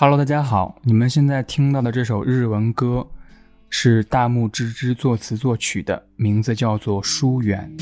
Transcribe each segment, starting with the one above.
Hello，大家好，你们现在听到的这首日文歌是大木之之作词作曲的，名字叫做《疏远》。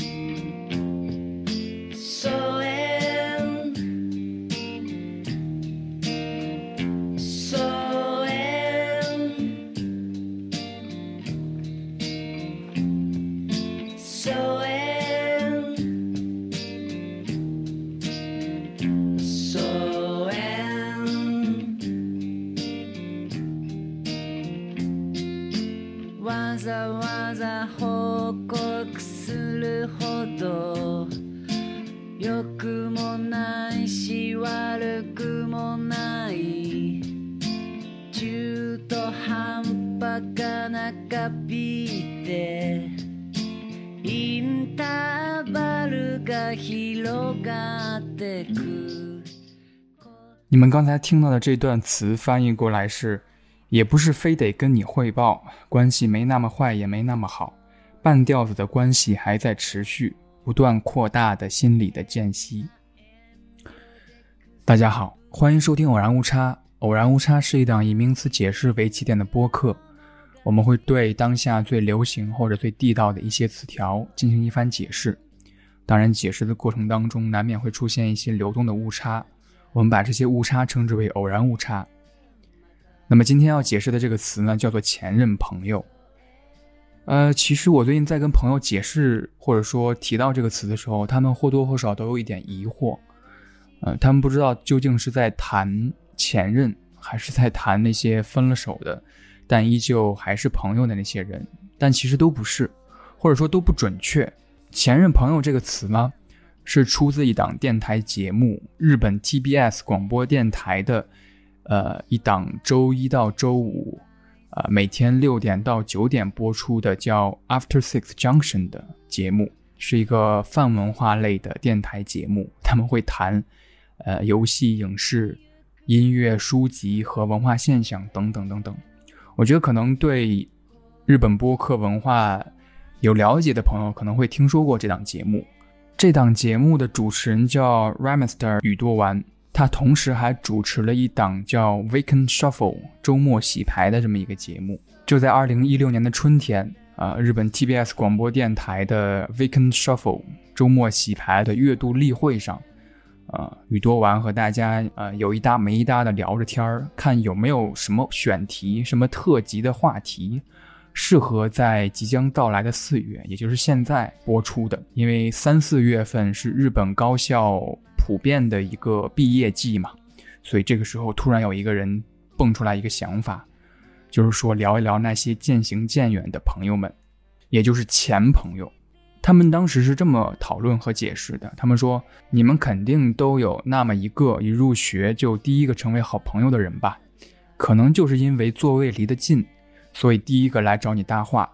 这段词翻译过来是：也不是非得跟你汇报，关系没那么坏，也没那么好，半吊子的关系还在持续，不断扩大的心理的间隙。大家好，欢迎收听偶然误差。偶然误差是一档以名词解释为起点的播客，我们会对当下最流行或者最地道的一些词条进行一番解释。当然，解释的过程当中难免会出现一些流动的误差。我们把这些误差称之为偶然误差。那么今天要解释的这个词呢，叫做前任朋友。呃，其实我最近在跟朋友解释或者说提到这个词的时候，他们或多或少都有一点疑惑。呃，他们不知道究竟是在谈前任，还是在谈那些分了手的，但依旧还是朋友的那些人。但其实都不是，或者说都不准确。前任朋友这个词呢？是出自一档电台节目，日本 TBS 广播电台的，呃，一档周一到周五，呃，每天六点到九点播出的叫 After Six Junction 的节目，是一个泛文化类的电台节目。他们会谈，呃，游戏、影视、音乐、书籍和文化现象等等等等。我觉得可能对日本播客文化有了解的朋友，可能会听说过这档节目。这档节目的主持人叫 Ramaster 宇多丸，他同时还主持了一档叫 Weekend Shuffle 周末洗牌的这么一个节目。就在二零一六年的春天，啊，日本 TBS 广播电台的 Weekend Shuffle 周末洗牌的月度例会上，啊，宇多丸和大家呃有一搭没一搭的聊着天儿，看有没有什么选题、什么特辑的话题。适合在即将到来的四月，也就是现在播出的，因为三四月份是日本高校普遍的一个毕业季嘛，所以这个时候突然有一个人蹦出来一个想法，就是说聊一聊那些渐行渐远的朋友们，也就是前朋友。他们当时是这么讨论和解释的，他们说：“你们肯定都有那么一个一入学就第一个成为好朋友的人吧？可能就是因为座位离得近。”所以第一个来找你搭话，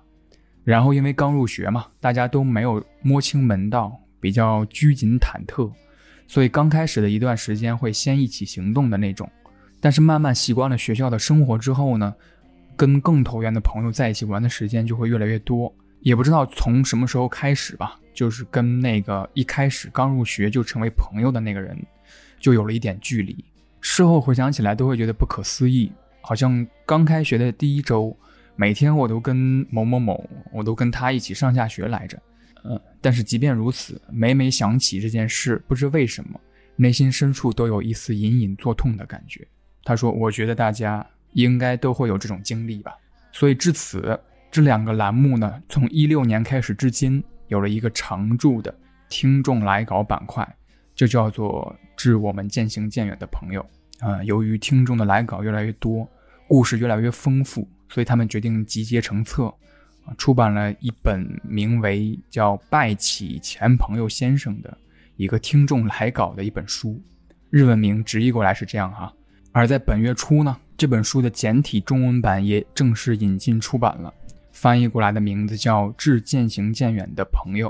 然后因为刚入学嘛，大家都没有摸清门道，比较拘谨忐忑，所以刚开始的一段时间会先一起行动的那种。但是慢慢习惯了学校的生活之后呢，跟更投缘的朋友在一起玩的时间就会越来越多。也不知道从什么时候开始吧，就是跟那个一开始刚入学就成为朋友的那个人，就有了一点距离。事后回想起来，都会觉得不可思议，好像刚开学的第一周。每天我都跟某某某，我都跟他一起上下学来着，嗯，但是即便如此，每每想起这件事，不知为什么，内心深处都有一丝隐隐作痛的感觉。他说：“我觉得大家应该都会有这种经历吧。”所以至此，这两个栏目呢，从一六年开始至今，有了一个常驻的听众来稿板块，就叫做“致我们渐行渐远的朋友”。啊，由于听众的来稿越来越多，故事越来越丰富。所以他们决定集结成册，出版了一本名为叫《拜启前朋友先生》的一个听众来稿的一本书，日文名直译过来是这样哈。而在本月初呢，这本书的简体中文版也正式引进出版了，翻译过来的名字叫《致渐行渐远的朋友》。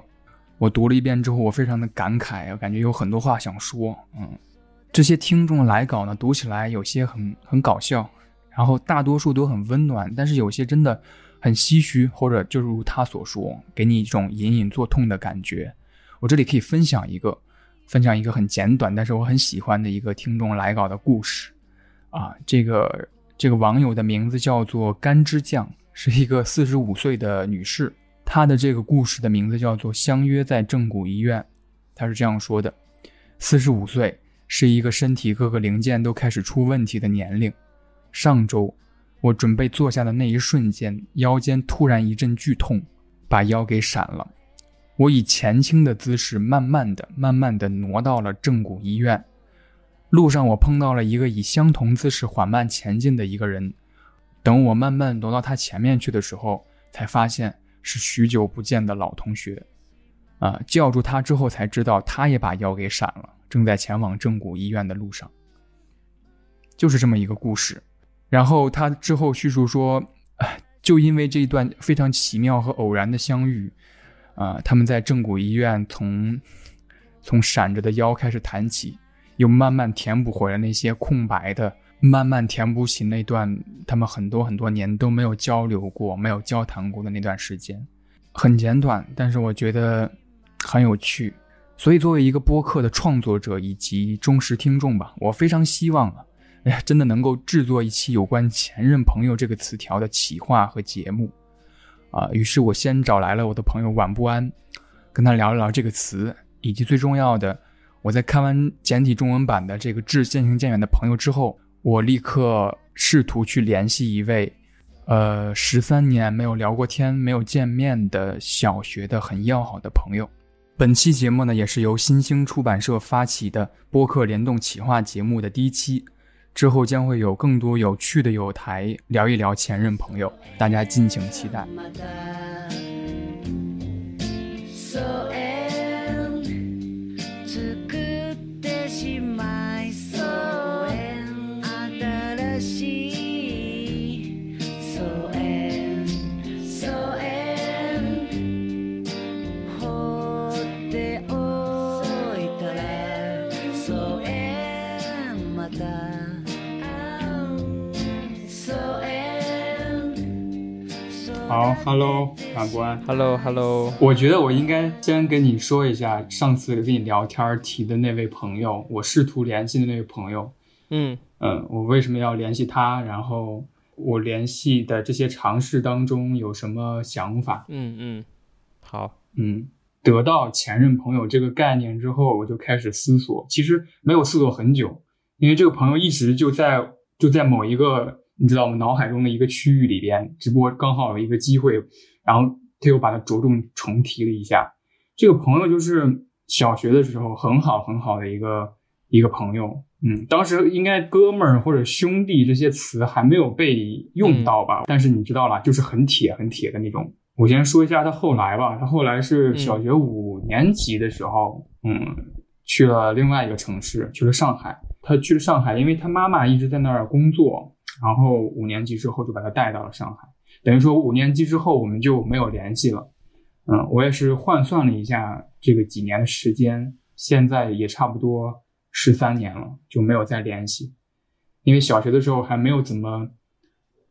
我读了一遍之后，我非常的感慨，我感觉有很多话想说。嗯，这些听众来稿呢，读起来有些很很搞笑。然后大多数都很温暖，但是有些真的很唏嘘，或者就如他所说，给你一种隐隐作痛的感觉。我这里可以分享一个，分享一个很简短，但是我很喜欢的一个听众来稿的故事。啊，这个这个网友的名字叫做甘之酱，是一个四十五岁的女士。她的这个故事的名字叫做《相约在正骨医院》。她是这样说的：四十五岁是一个身体各个零件都开始出问题的年龄。上周，我准备坐下的那一瞬间，腰间突然一阵剧痛，把腰给闪了。我以前倾的姿势，慢慢的、慢慢的挪到了正骨医院。路上，我碰到了一个以相同姿势缓慢前进的一个人。等我慢慢挪到他前面去的时候，才发现是许久不见的老同学。啊，叫住他之后才知道，他也把腰给闪了，正在前往正骨医院的路上。就是这么一个故事。然后他之后叙述说，就因为这一段非常奇妙和偶然的相遇，啊，他们在正骨医院从从闪着的腰开始谈起，又慢慢填补回了那些空白的，慢慢填补起那段他们很多很多年都没有交流过、没有交谈过的那段时间。很简短，但是我觉得很有趣。所以作为一个播客的创作者以及忠实听众吧，我非常希望啊。哎呀，真的能够制作一期有关“前任朋友”这个词条的企划和节目，啊，于是我先找来了我的朋友晚不安，跟他聊一聊这个词，以及最重要的，我在看完简体中文版的这个致渐行渐远的朋友之后，我立刻试图去联系一位，呃，十三年没有聊过天、没有见面的小学的很要好的朋友。本期节目呢，也是由新兴出版社发起的播客联动企划节目的第一期。之后将会有更多有趣的有台聊一聊前任朋友，大家敬请期待。好，Hello，马关，Hello，Hello。我觉得我应该先跟你说一下，上次跟你聊天提的那位朋友，我试图联系的那位朋友。嗯嗯，我为什么要联系他？然后我联系的这些尝试当中有什么想法？嗯嗯，好，嗯，得到前任朋友这个概念之后，我就开始思索，其实没有思索很久，因为这个朋友一直就在就在某一个。你知道吗？脑海中的一个区域里边，直播刚好有一个机会，然后他又把它着重重提了一下。这个朋友就是小学的时候很好很好的一个一个朋友，嗯，当时应该哥们儿或者兄弟这些词还没有被用到吧？但是你知道了，就是很铁很铁的那种。我先说一下他后来吧，他后来是小学五年级的时候，嗯，去了另外一个城市，去了上海。他去了上海，因为他妈妈一直在那儿工作。然后五年级之后就把他带到了上海，等于说五年级之后我们就没有联系了。嗯，我也是换算了一下这个几年的时间，现在也差不多十三年了，就没有再联系。因为小学的时候还没有怎么，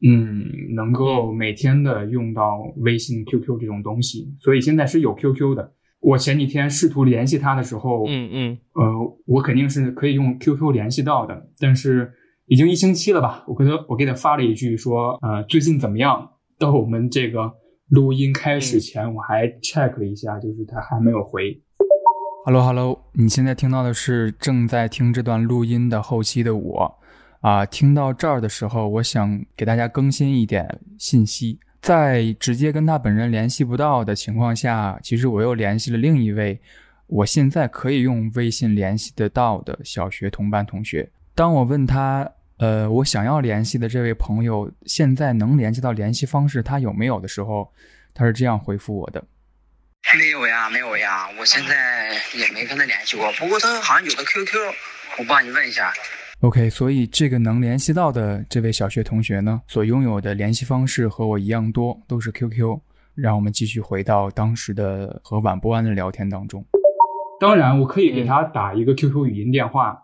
嗯，能够每天的用到微信、QQ 这种东西，所以现在是有 QQ 的。我前几天试图联系他的时候，嗯嗯，呃，我肯定是可以用 QQ 联系到的，但是。已经一星期了吧？我给他，我给他发了一句说，呃，最近怎么样？到我们这个录音开始前，我还 check 了一下，就是他还没有回。Hello，Hello，你现在听到的是正在听这段录音的后期的我。啊，听到这儿的时候，我想给大家更新一点信息。在直接跟他本人联系不到的情况下，其实我又联系了另一位，我现在可以用微信联系得到的小学同班同学。当我问他，呃，我想要联系的这位朋友现在能联系到联系方式，他有没有的时候，他是这样回复我的：没有呀，没有呀，我现在也没跟他联系过。不过他好像有个 QQ，我帮你问一下。OK，所以这个能联系到的这位小学同学呢，所拥有的联系方式和我一样多，都是 QQ。让我们继续回到当时的和晚不安的聊天当中。当然，我可以给他打一个 QQ 语音电话。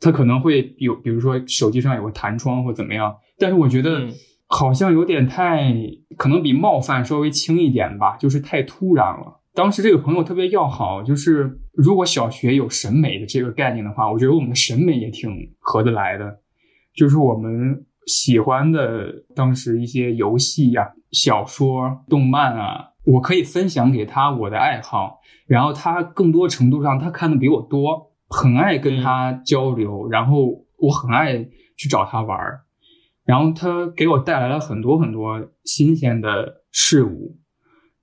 它可能会有，比如说手机上有个弹窗或怎么样，但是我觉得嗯好像有点太，可能比冒犯稍微轻一点吧，就是太突然了。当时这个朋友特别要好，就是如果小学有审美的这个概念的话，我觉得我们的审美也挺合得来的，就是我们喜欢的当时一些游戏呀、小说、动漫啊，我可以分享给他我的爱好，然后他更多程度上他看的比我多，很爱跟他交流，然后我很爱去找他玩儿，然后他给我带来了很多很多新鲜的事物，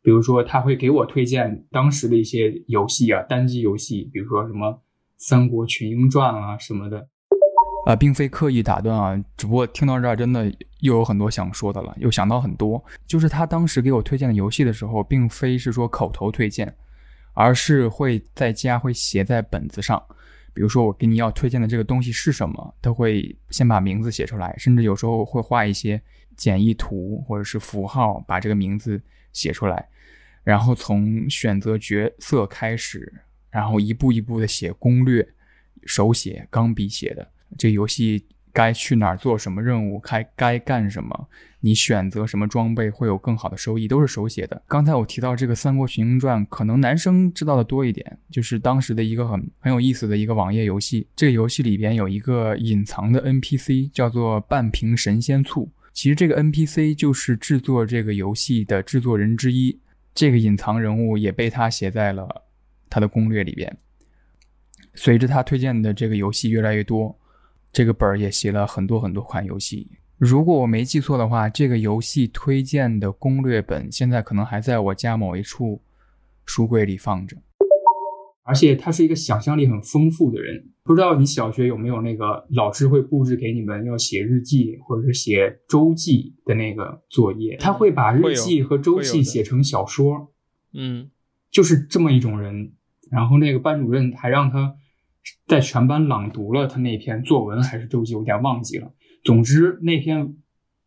比如说他会给我推荐当时的一些游戏啊，单机游戏，比如说什么《三国群英传》啊什么的。啊、并非刻意打断啊，只不过听到这儿真的又有很多想说的了，又想到很多。就是他当时给我推荐的游戏的时候，并非是说口头推荐，而是会在家会写在本子上。比如说我给你要推荐的这个东西是什么，他会先把名字写出来，甚至有时候会画一些简易图或者是符号，把这个名字写出来，然后从选择角色开始，然后一步一步的写攻略，手写钢笔写的。这个游戏该去哪儿做什么任务，该该干什么，你选择什么装备会有更好的收益，都是手写的。刚才我提到这个《三国群英传》，可能男生知道的多一点，就是当时的一个很很有意思的一个网页游戏。这个游戏里边有一个隐藏的 NPC，叫做半瓶神仙醋。其实这个 NPC 就是制作这个游戏的制作人之一，这个隐藏人物也被他写在了他的攻略里边。随着他推荐的这个游戏越来越多，这个本儿也写了很多很多款游戏。如果我没记错的话，这个游戏推荐的攻略本现在可能还在我家某一处书柜里放着。而且他是一个想象力很丰富的人。不知道你小学有没有那个老师会布置给你们要写日记或者是写周记的那个作业？他会把日记和周记写成小说。嗯，就是这么一种人。然后那个班主任还让他在全班朗读了他那篇作文还是周记，我有点忘记了。总之那篇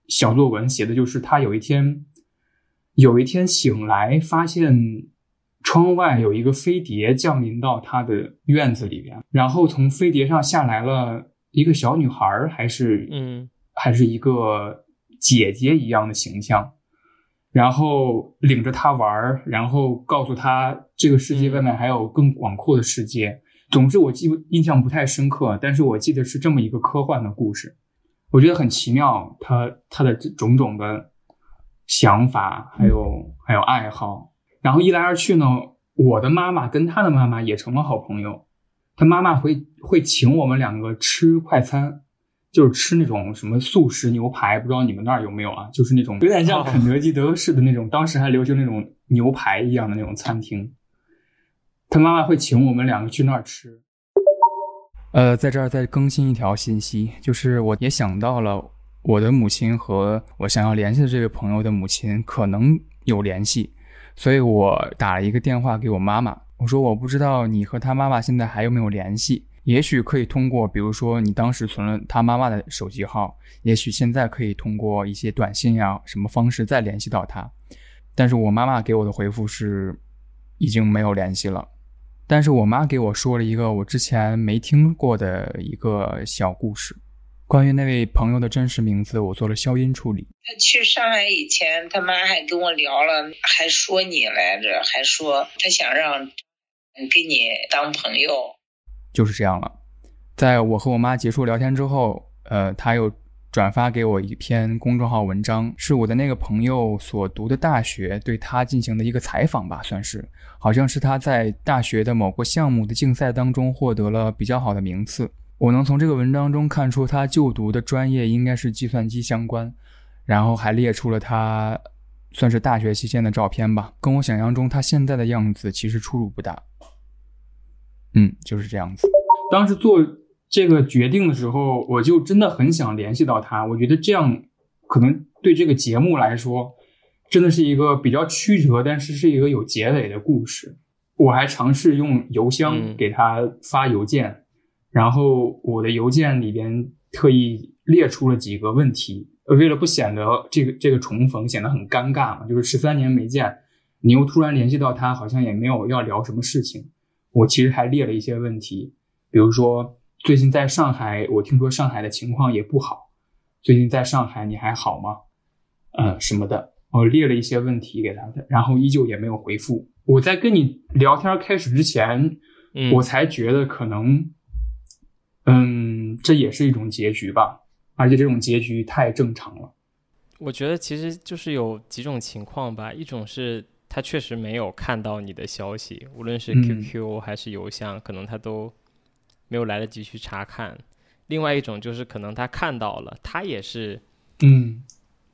小作文写的就是他有一天，有一天醒来发现窗外有一个飞碟降临到他的院子里边，然后从飞碟上下来了一个小女孩，还是嗯，还是一个姐姐一样的形象。然后领着他玩儿，然后告诉他这个世界外面还有更广阔的世界。总之，我记印象不太深刻，但是我记得是这么一个科幻的故事，我觉得很奇妙。他他的种种的想法，还有还有爱好，然后一来二去呢，我的妈妈跟他的妈妈也成了好朋友。他妈妈会会请我们两个吃快餐。就是吃那种什么素食牛排，不知道你们那儿有没有啊？就是那种有点像肯德基、德式的那种，当时还流行那种牛排一样的那种餐厅。他妈妈会请我们两个去那儿吃。呃，在这儿再更新一条信息，就是我也想到了我的母亲和我想要联系的这位朋友的母亲可能有联系，所以我打了一个电话给我妈妈，我说我不知道你和他妈妈现在还有没有联系。也许可以通过，比如说你当时存了他妈妈的手机号，也许现在可以通过一些短信呀、什么方式再联系到他。但是我妈妈给我的回复是已经没有联系了。但是我妈给我说了一个我之前没听过的一个小故事，关于那位朋友的真实名字，我做了消音处理。他去上海以前，他妈还跟我聊了，还说你来着，还说他想让跟你当朋友。就是这样了，在我和我妈结束聊天之后，呃，他又转发给我一篇公众号文章，是我的那个朋友所读的大学对他进行的一个采访吧，算是，好像是他在大学的某个项目的竞赛当中获得了比较好的名次。我能从这个文章中看出他就读的专业应该是计算机相关，然后还列出了他算是大学期间的照片吧，跟我想象中他现在的样子其实出入不大。嗯，就是这样子。当时做这个决定的时候，我就真的很想联系到他。我觉得这样可能对这个节目来说，真的是一个比较曲折，但是是一个有结尾的故事。我还尝试用邮箱给他发邮件，然后我的邮件里边特意列出了几个问题，为了不显得这个这个重逢显得很尴尬嘛，就是十三年没见，你又突然联系到他，好像也没有要聊什么事情。我其实还列了一些问题，比如说最近在上海，我听说上海的情况也不好。最近在上海你还好吗？呃，什么的，我列了一些问题给他的，然后依旧也没有回复。我在跟你聊天开始之前，嗯我才觉得可能，嗯，这也是一种结局吧，而且这种结局太正常了。我觉得其实就是有几种情况吧，一种是他确实没有看到你的消息，无论是嗯 QQ 还是邮箱，可能他都没有来得及去查看；另外一种就是可能他看到了，他也是嗯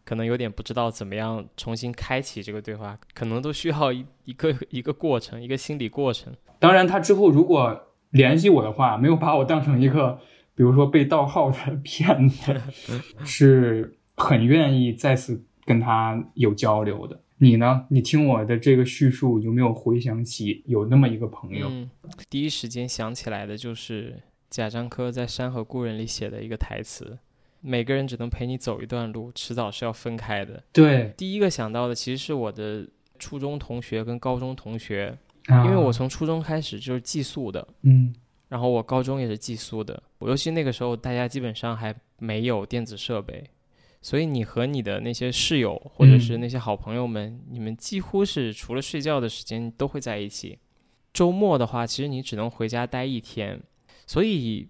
可能有点不知道怎么样重新开启这个对话，可能都需要一一个一个过程，一个心理过程。当然，他之后如果联系我的话，没有把我当成一个，比如说被盗号的 骗子，是很愿意再次跟他有交流的。你呢？你听我的这个叙述，有没有回想起有那么一个朋友？嗯，第一时间想起来的就是贾樟柯在《山河故人》里写的一个台词：“每个人只能陪你走一段路，迟早是要分开的。对”，第一个想到的其实是我的初中同学跟高中同学，啊因为我从初中开始就是寄宿的，嗯然后我高中也是寄宿的，尤其那个时候大家基本上还没有电子设备，所以你和你的那些室友或者是那些好朋友们，你们几乎是除了睡觉的时间都会在一起。周末的话，其实你只能回家待一天，所以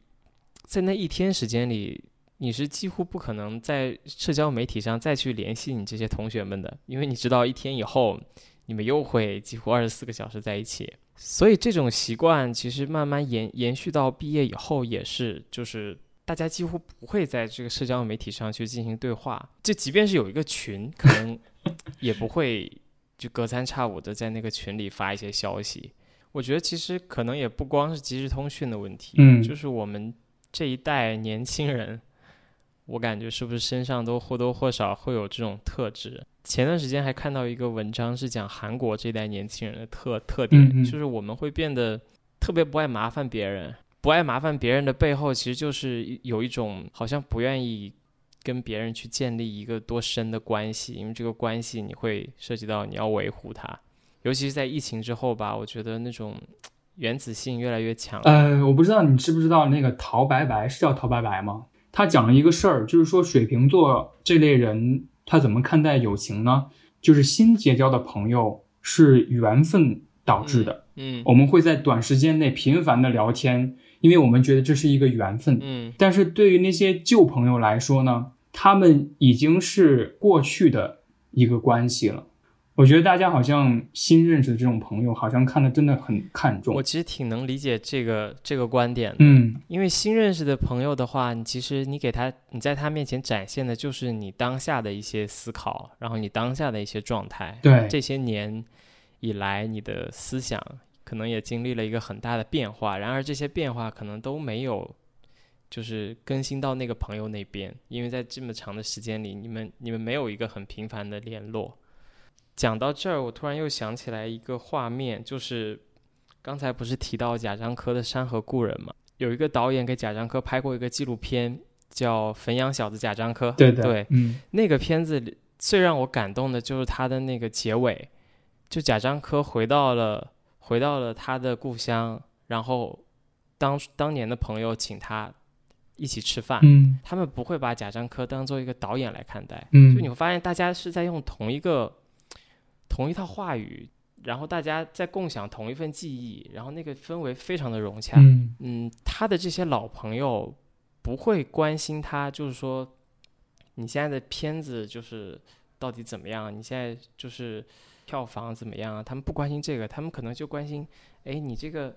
在那一天时间里，你是几乎不可能在社交媒体上再去联系你这些同学们的，因为你知道一天以后你们又会几乎二十四个小时在一起。所以这种习惯其实慢慢延延续到毕业以后，也是就是大家几乎不会在这个社交媒体上去进行对话，就即便是有一个群，可能 也不会就隔三差五的在那个群里发一些消息。我觉得其实可能也不光是即时通讯的问题，嗯就是我们这一代年轻人，我感觉是不是身上都或多或少会有这种特质。前段时间还看到一个文章，是讲韩国这一代年轻人的特特点，嗯嗯就是我们会变得特别不爱麻烦别人，不爱麻烦别人的背后，其实就是有一种好像不愿意跟别人去建立一个多深的关系，因为这个关系你会涉及到你要维护它，尤其是在疫情之后吧，我觉得那种原子性越来越强。呃，我不知道你知不知道那个陶白白是叫陶白白吗？他讲了一个事儿，就是说水瓶座这类人他怎么看待友情呢？就是新结交的朋友是缘分导致的，嗯我们会在短时间内频繁的聊天，因为我们觉得这是一个缘分。嗯但是对于那些旧朋友来说呢，他们已经是过去的一个关系了。我觉得大家好像新认识的这种朋友，好像看的真的很看重我。其实挺能理解这个这个观点的，嗯因为新认识的朋友的话，你其实你给他你在他面前展现的就是你当下的一些思考，然后你当下的一些状态。对这些年以来，你的思想可能也经历了一个很大的变化，然而这些变化可能都没有。就是更新到那个朋友那边，因为在这么长的时间里，你们你们没有一个很频繁的联络。讲到这儿，我突然又想起来一个画面，就是刚才不是提到贾樟柯的《山河故人》吗？有一个导演给贾樟柯拍过一个纪录片，叫《汾阳小子贾樟柯》。对的对，嗯那个片子里最让我感动的就是他的那个结尾，就贾樟柯回到了回到了他的故乡，然后当当年的朋友请他一起吃饭，嗯他们不会把贾樟柯当做一个导演来看待，嗯，就你会发现大家是在用同一个同一套话语，然后大家在共享同一份记忆，然后那个氛围非常的融洽。嗯嗯，他的这些老朋友不会关心他，就是说你现在的片子就是到底怎么样，你现在就是票房怎么样啊？他们不关心这个，他们可能就关心，哎，你这个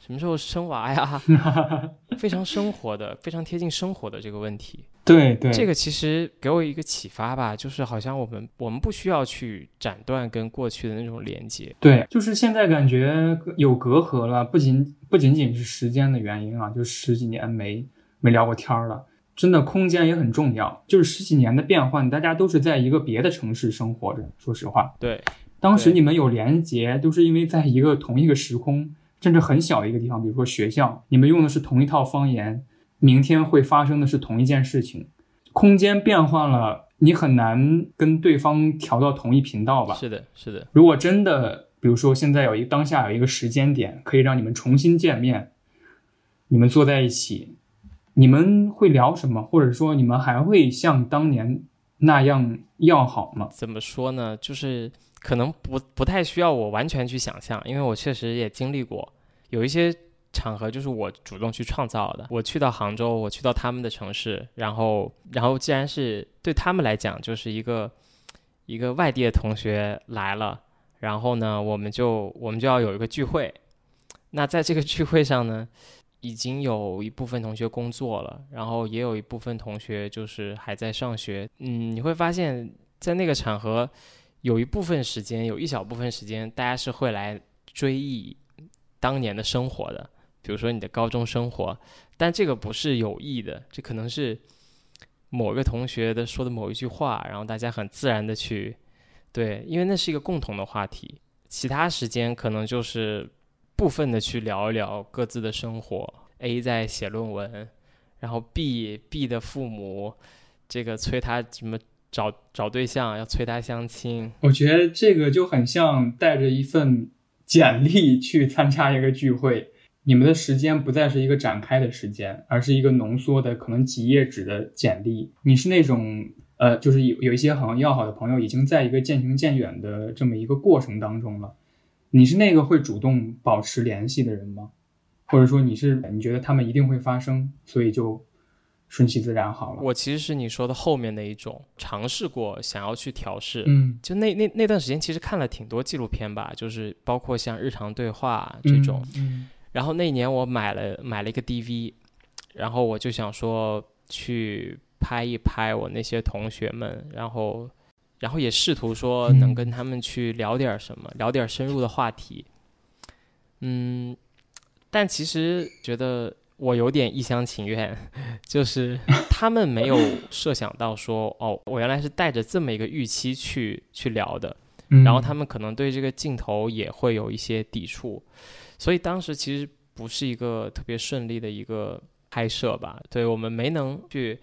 什么时候生娃呀？非常生活的，非常贴近生活的这个问题。对对，这个其实给我一个启发吧，就是好像我们我们不需要去斩断跟过去的那种连接。对，就是现在感觉有隔阂了，不仅不仅仅是时间的原因啊，就十几年没没聊过天儿了。真的，空间也很重要。就是十几年的变换，大家都是在一个别的城市生活着。说实话，对，当时你们有连接，都是因为在一个同一个时空，甚至很小的一个地方，比如说学校，你们用的是同一套方言，明天会发生的是同一件事情。空间变换了，你很难跟对方调到同一频道吧？是的，是的，如果真的，比如说现在有一当下有一个时间点，可以让你们重新见面，你们坐在一起，你们会聊什么，或者说你们还会像当年那样要好吗？怎么说呢？就是可能不不太需要我完全去想象，因为我确实也经历过有一些场合，就是我主动去创造的。我去到杭州，我去到他们的城市，然后然后既然是对他们来讲，就是一个一个外地的同学来了，然后呢，我们就我们就要有一个聚会。那在这个聚会上呢，已经有一部分同学工作了，然后也有一部分同学就是还在上学。嗯，你会发现在那个场合，有一部分时间，有一小部分时间，大家是会来追忆当年的生活的，比如说你的高中生活。但这个不是有意的，这可能是某个同学的说的某一句话，然后大家很自然的去对，因为那是一个共同的话题。其他时间可能就是。部分的去聊一聊各自的生活，A 在写论文，然后 B B 的父母这个催他什么找找对象，要催他相亲。我觉得这个就很像带着一份简历去参加一个聚会，你们的时间不再是一个展开的时间，而是一个浓缩的可能几页纸的简历。你是那种呃，就是有有一些很要好的朋友，已经在一个渐行渐远的这么一个过程当中了。你是那个会主动保持联系的人吗？或者说你是你觉得他们一定会发生，所以就顺其自然好了？我其实是你说的后面那一种，尝试过想要去调试。嗯，就那那那段时间，其实看了挺多纪录片吧，就是包括像日常对话这种。嗯。然后那年我买了买了一个 DV，然后我就想说去拍一拍我那些同学们，然后。然后也试图说能跟他们去聊点什么，聊点深入的话题。嗯，但其实觉得我有点一厢情愿，就是他们没有设想到说，哦，我原来是带着这么一个预期去去聊的。然后他们可能对这个镜头也会有一些抵触，所以当时其实不是一个特别顺利的一个拍摄吧。对我们没能去。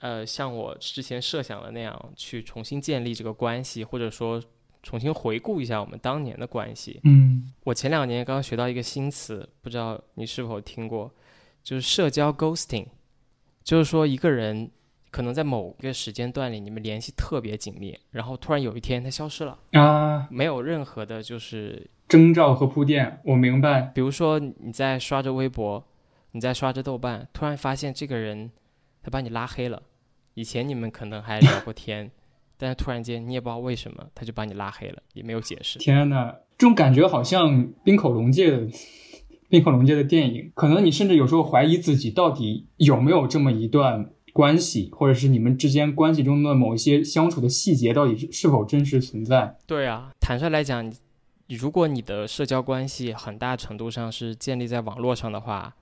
呃，像我之前设想的那样，去重新建立这个关系，或者说重新回顾一下我们当年的关系。嗯，我前两年刚刚学到一个新词，不知道你是否听过，就是社交 ghosting，就是说一个人可能在某个时间段里你们联系特别紧密，然后突然有一天他消失了啊，没有任何的就是征兆和铺垫。我明白，比如说你在刷着微博，你在刷着豆瓣，突然发现这个人他把你拉黑了。以前你们可能还聊过天，但是突然间你也不知道为什么，他就把你拉黑了，也没有解释。天呐，这种感觉好像冰口龙界的冰口龙界的电影，可能你甚至有时候怀疑自己到底有没有这么一段关系，或者是你们之间关系中的某一些相处的细节到底是是否真实存在？对啊，坦率来讲，如果你的社交关系很大程度上是建立在网络上的话，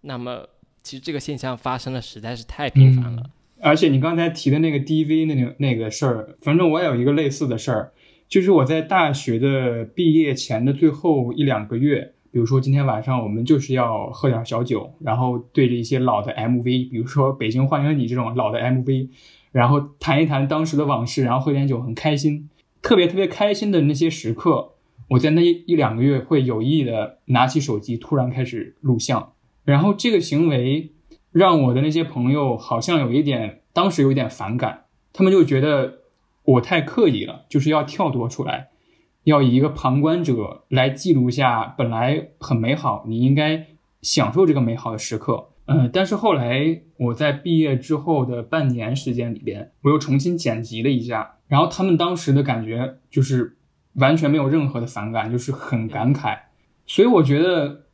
那么其实这个现象发生的实在是太频繁了。而且你刚才提的那个 DV 那个那个事儿，反正我也有一个类似的事儿，就是我在大学的毕业前的最后一两个月，比如说今天晚上我们就是要喝点小酒，然后对着一些老的 MV，比如说《北京欢迎你》这种老的 MV，然后谈一谈当时的往事，然后喝点酒，很开心，特别特别开心的那些时刻，我在那一两个月会有意的拿起手机，突然开始录像，然后这个行为。让我的那些朋友好像有一点，当时有一点反感，他们就觉得我太刻意了，就是要跳脱出来，要以一个旁观者来记录下本来很美好，你应该享受这个美好的时刻。嗯，但是后来我在毕业之后的半年时间里边，我又重新剪辑了一下，然后他们当时的感觉就是完全没有任何的反感，就是很感慨。所以我觉得，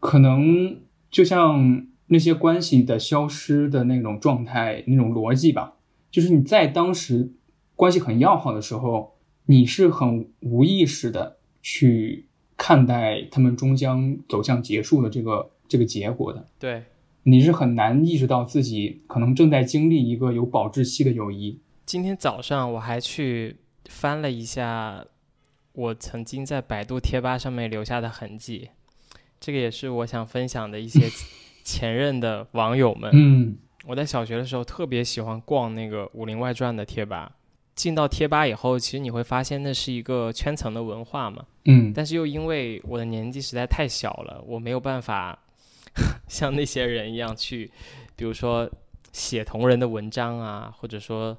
可能就像。那些关系的消失的那种状态，那种逻辑吧，就是你在当时关系很要好的时候，你是很无意识的去看待他们终将走向结束的这个这个结果的。对，你是很难意识到自己可能正在经历一个有保质期的友谊。今天早上我还去翻了一下我曾经在百度贴吧上面留下的痕迹，这个也是我想分享的一些。前任的网友们，嗯，我在小学的时候特别喜欢逛那个《武林外传》的贴吧。进到贴吧以后，其实你会发现那是一个圈层的文化嘛，嗯。但是又因为我的年纪实在太小了，我没有办法 像那些人一样去，比如说写同人的文章啊，或者说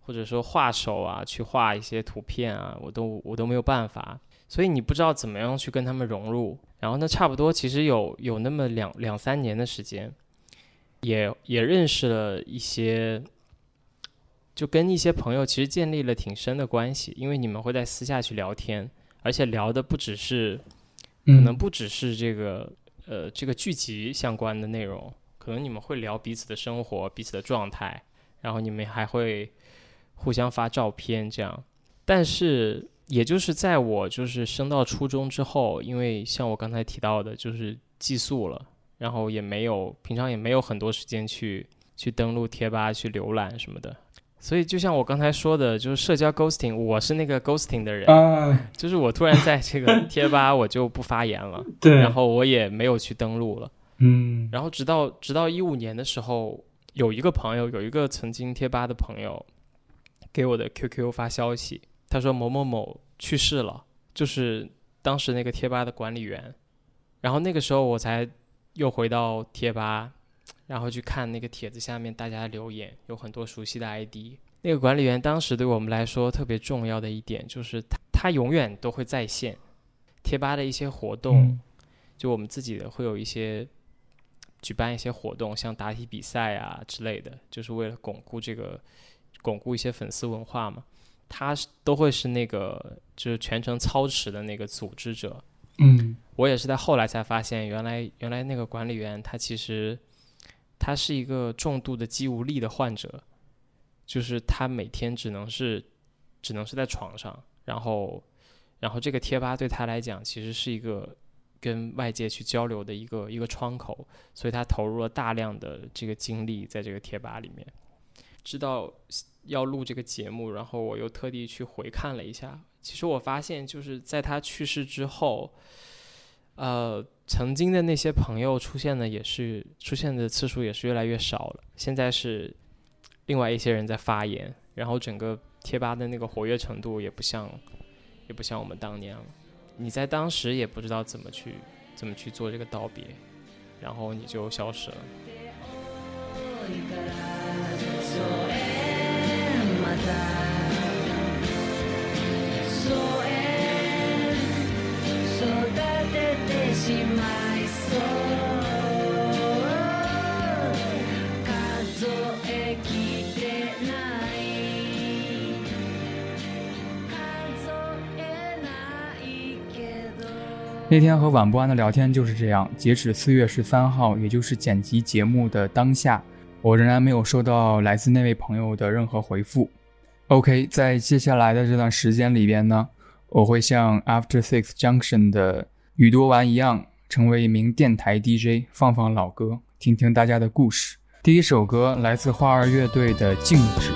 或者说画手啊，去画一些图片啊，我都我都没有办法。所以你不知道怎么样去跟他们融入。然后呢，差不多其实有有那么两两三年的时间，也也认识了一些。就跟一些朋友其实建立了挺深的关系，因为你们会在私下去聊天，而且聊的不只是，可能不只是这个呃这个剧集相关的内容，可能你们会聊彼此的生活、彼此的状态，然后你们还会互相发照片这样。但是也就是在我就是升到初中之后，因为像我刚才提到的，就是寄宿了，然后也没有平常也没有很多时间去去登录贴吧去浏览什么的。所以，就像我刚才说的，就是社交 ghosting，我是那个 ghosting 的人，就是我突然在这个 贴吧我就不发言了，对，然后我也没有去登录了，嗯，然后直到直到一五年的时候，有一个朋友，有一个曾经贴吧的朋友，给我的 QQ 发消息，他说某某某去世了，就是当时那个贴吧的管理员，然后那个时候我才又回到贴吧。然后去看那个帖子下面大家的留言，有很多熟悉的 ID。那个管理员当时对我们来说特别重要的一点就是他他永远都会在线，贴吧的一些活动，就我们自己的会有一些举办一些活动，像答题比赛啊之类的，就是为了巩固这个巩固一些粉丝文化嘛。他是都会是那个就是全程操持的那个组织者。嗯，我也是在后来才发现，原来原来那个管理员他其实。他是一个重度的肌无力的患者，就是他每天只能是，只能是在床上，然后，然后这个贴吧对他来讲其实是一个跟外界去交流的一个一个窗口，所以他投入了大量的这个精力在这个贴吧里面。知道要录这个节目，然后我又特地去回看了一下，其实我发现就是在他去世之后，呃。曾经的那些朋友出现的也是出现的次数也是越来越少了。现在是另外一些人在发言，然后整个贴吧的那个活跃程度也不像也不像我们当年了。你在当时也不知道怎么去怎么去做这个道别，然后你就消失了。那天和晚不安的聊天就是这样。截止四月十三号，也就是剪辑节目的当下，我仍然没有收到来自那位朋友的任何回复。OK，在接下来的这段时间里边呢，我会向 After Six Junction 的与多丸一样，成为一名电台 DJ，放放老歌，听听大家的故事。第一首歌来自花儿乐队的《静止》。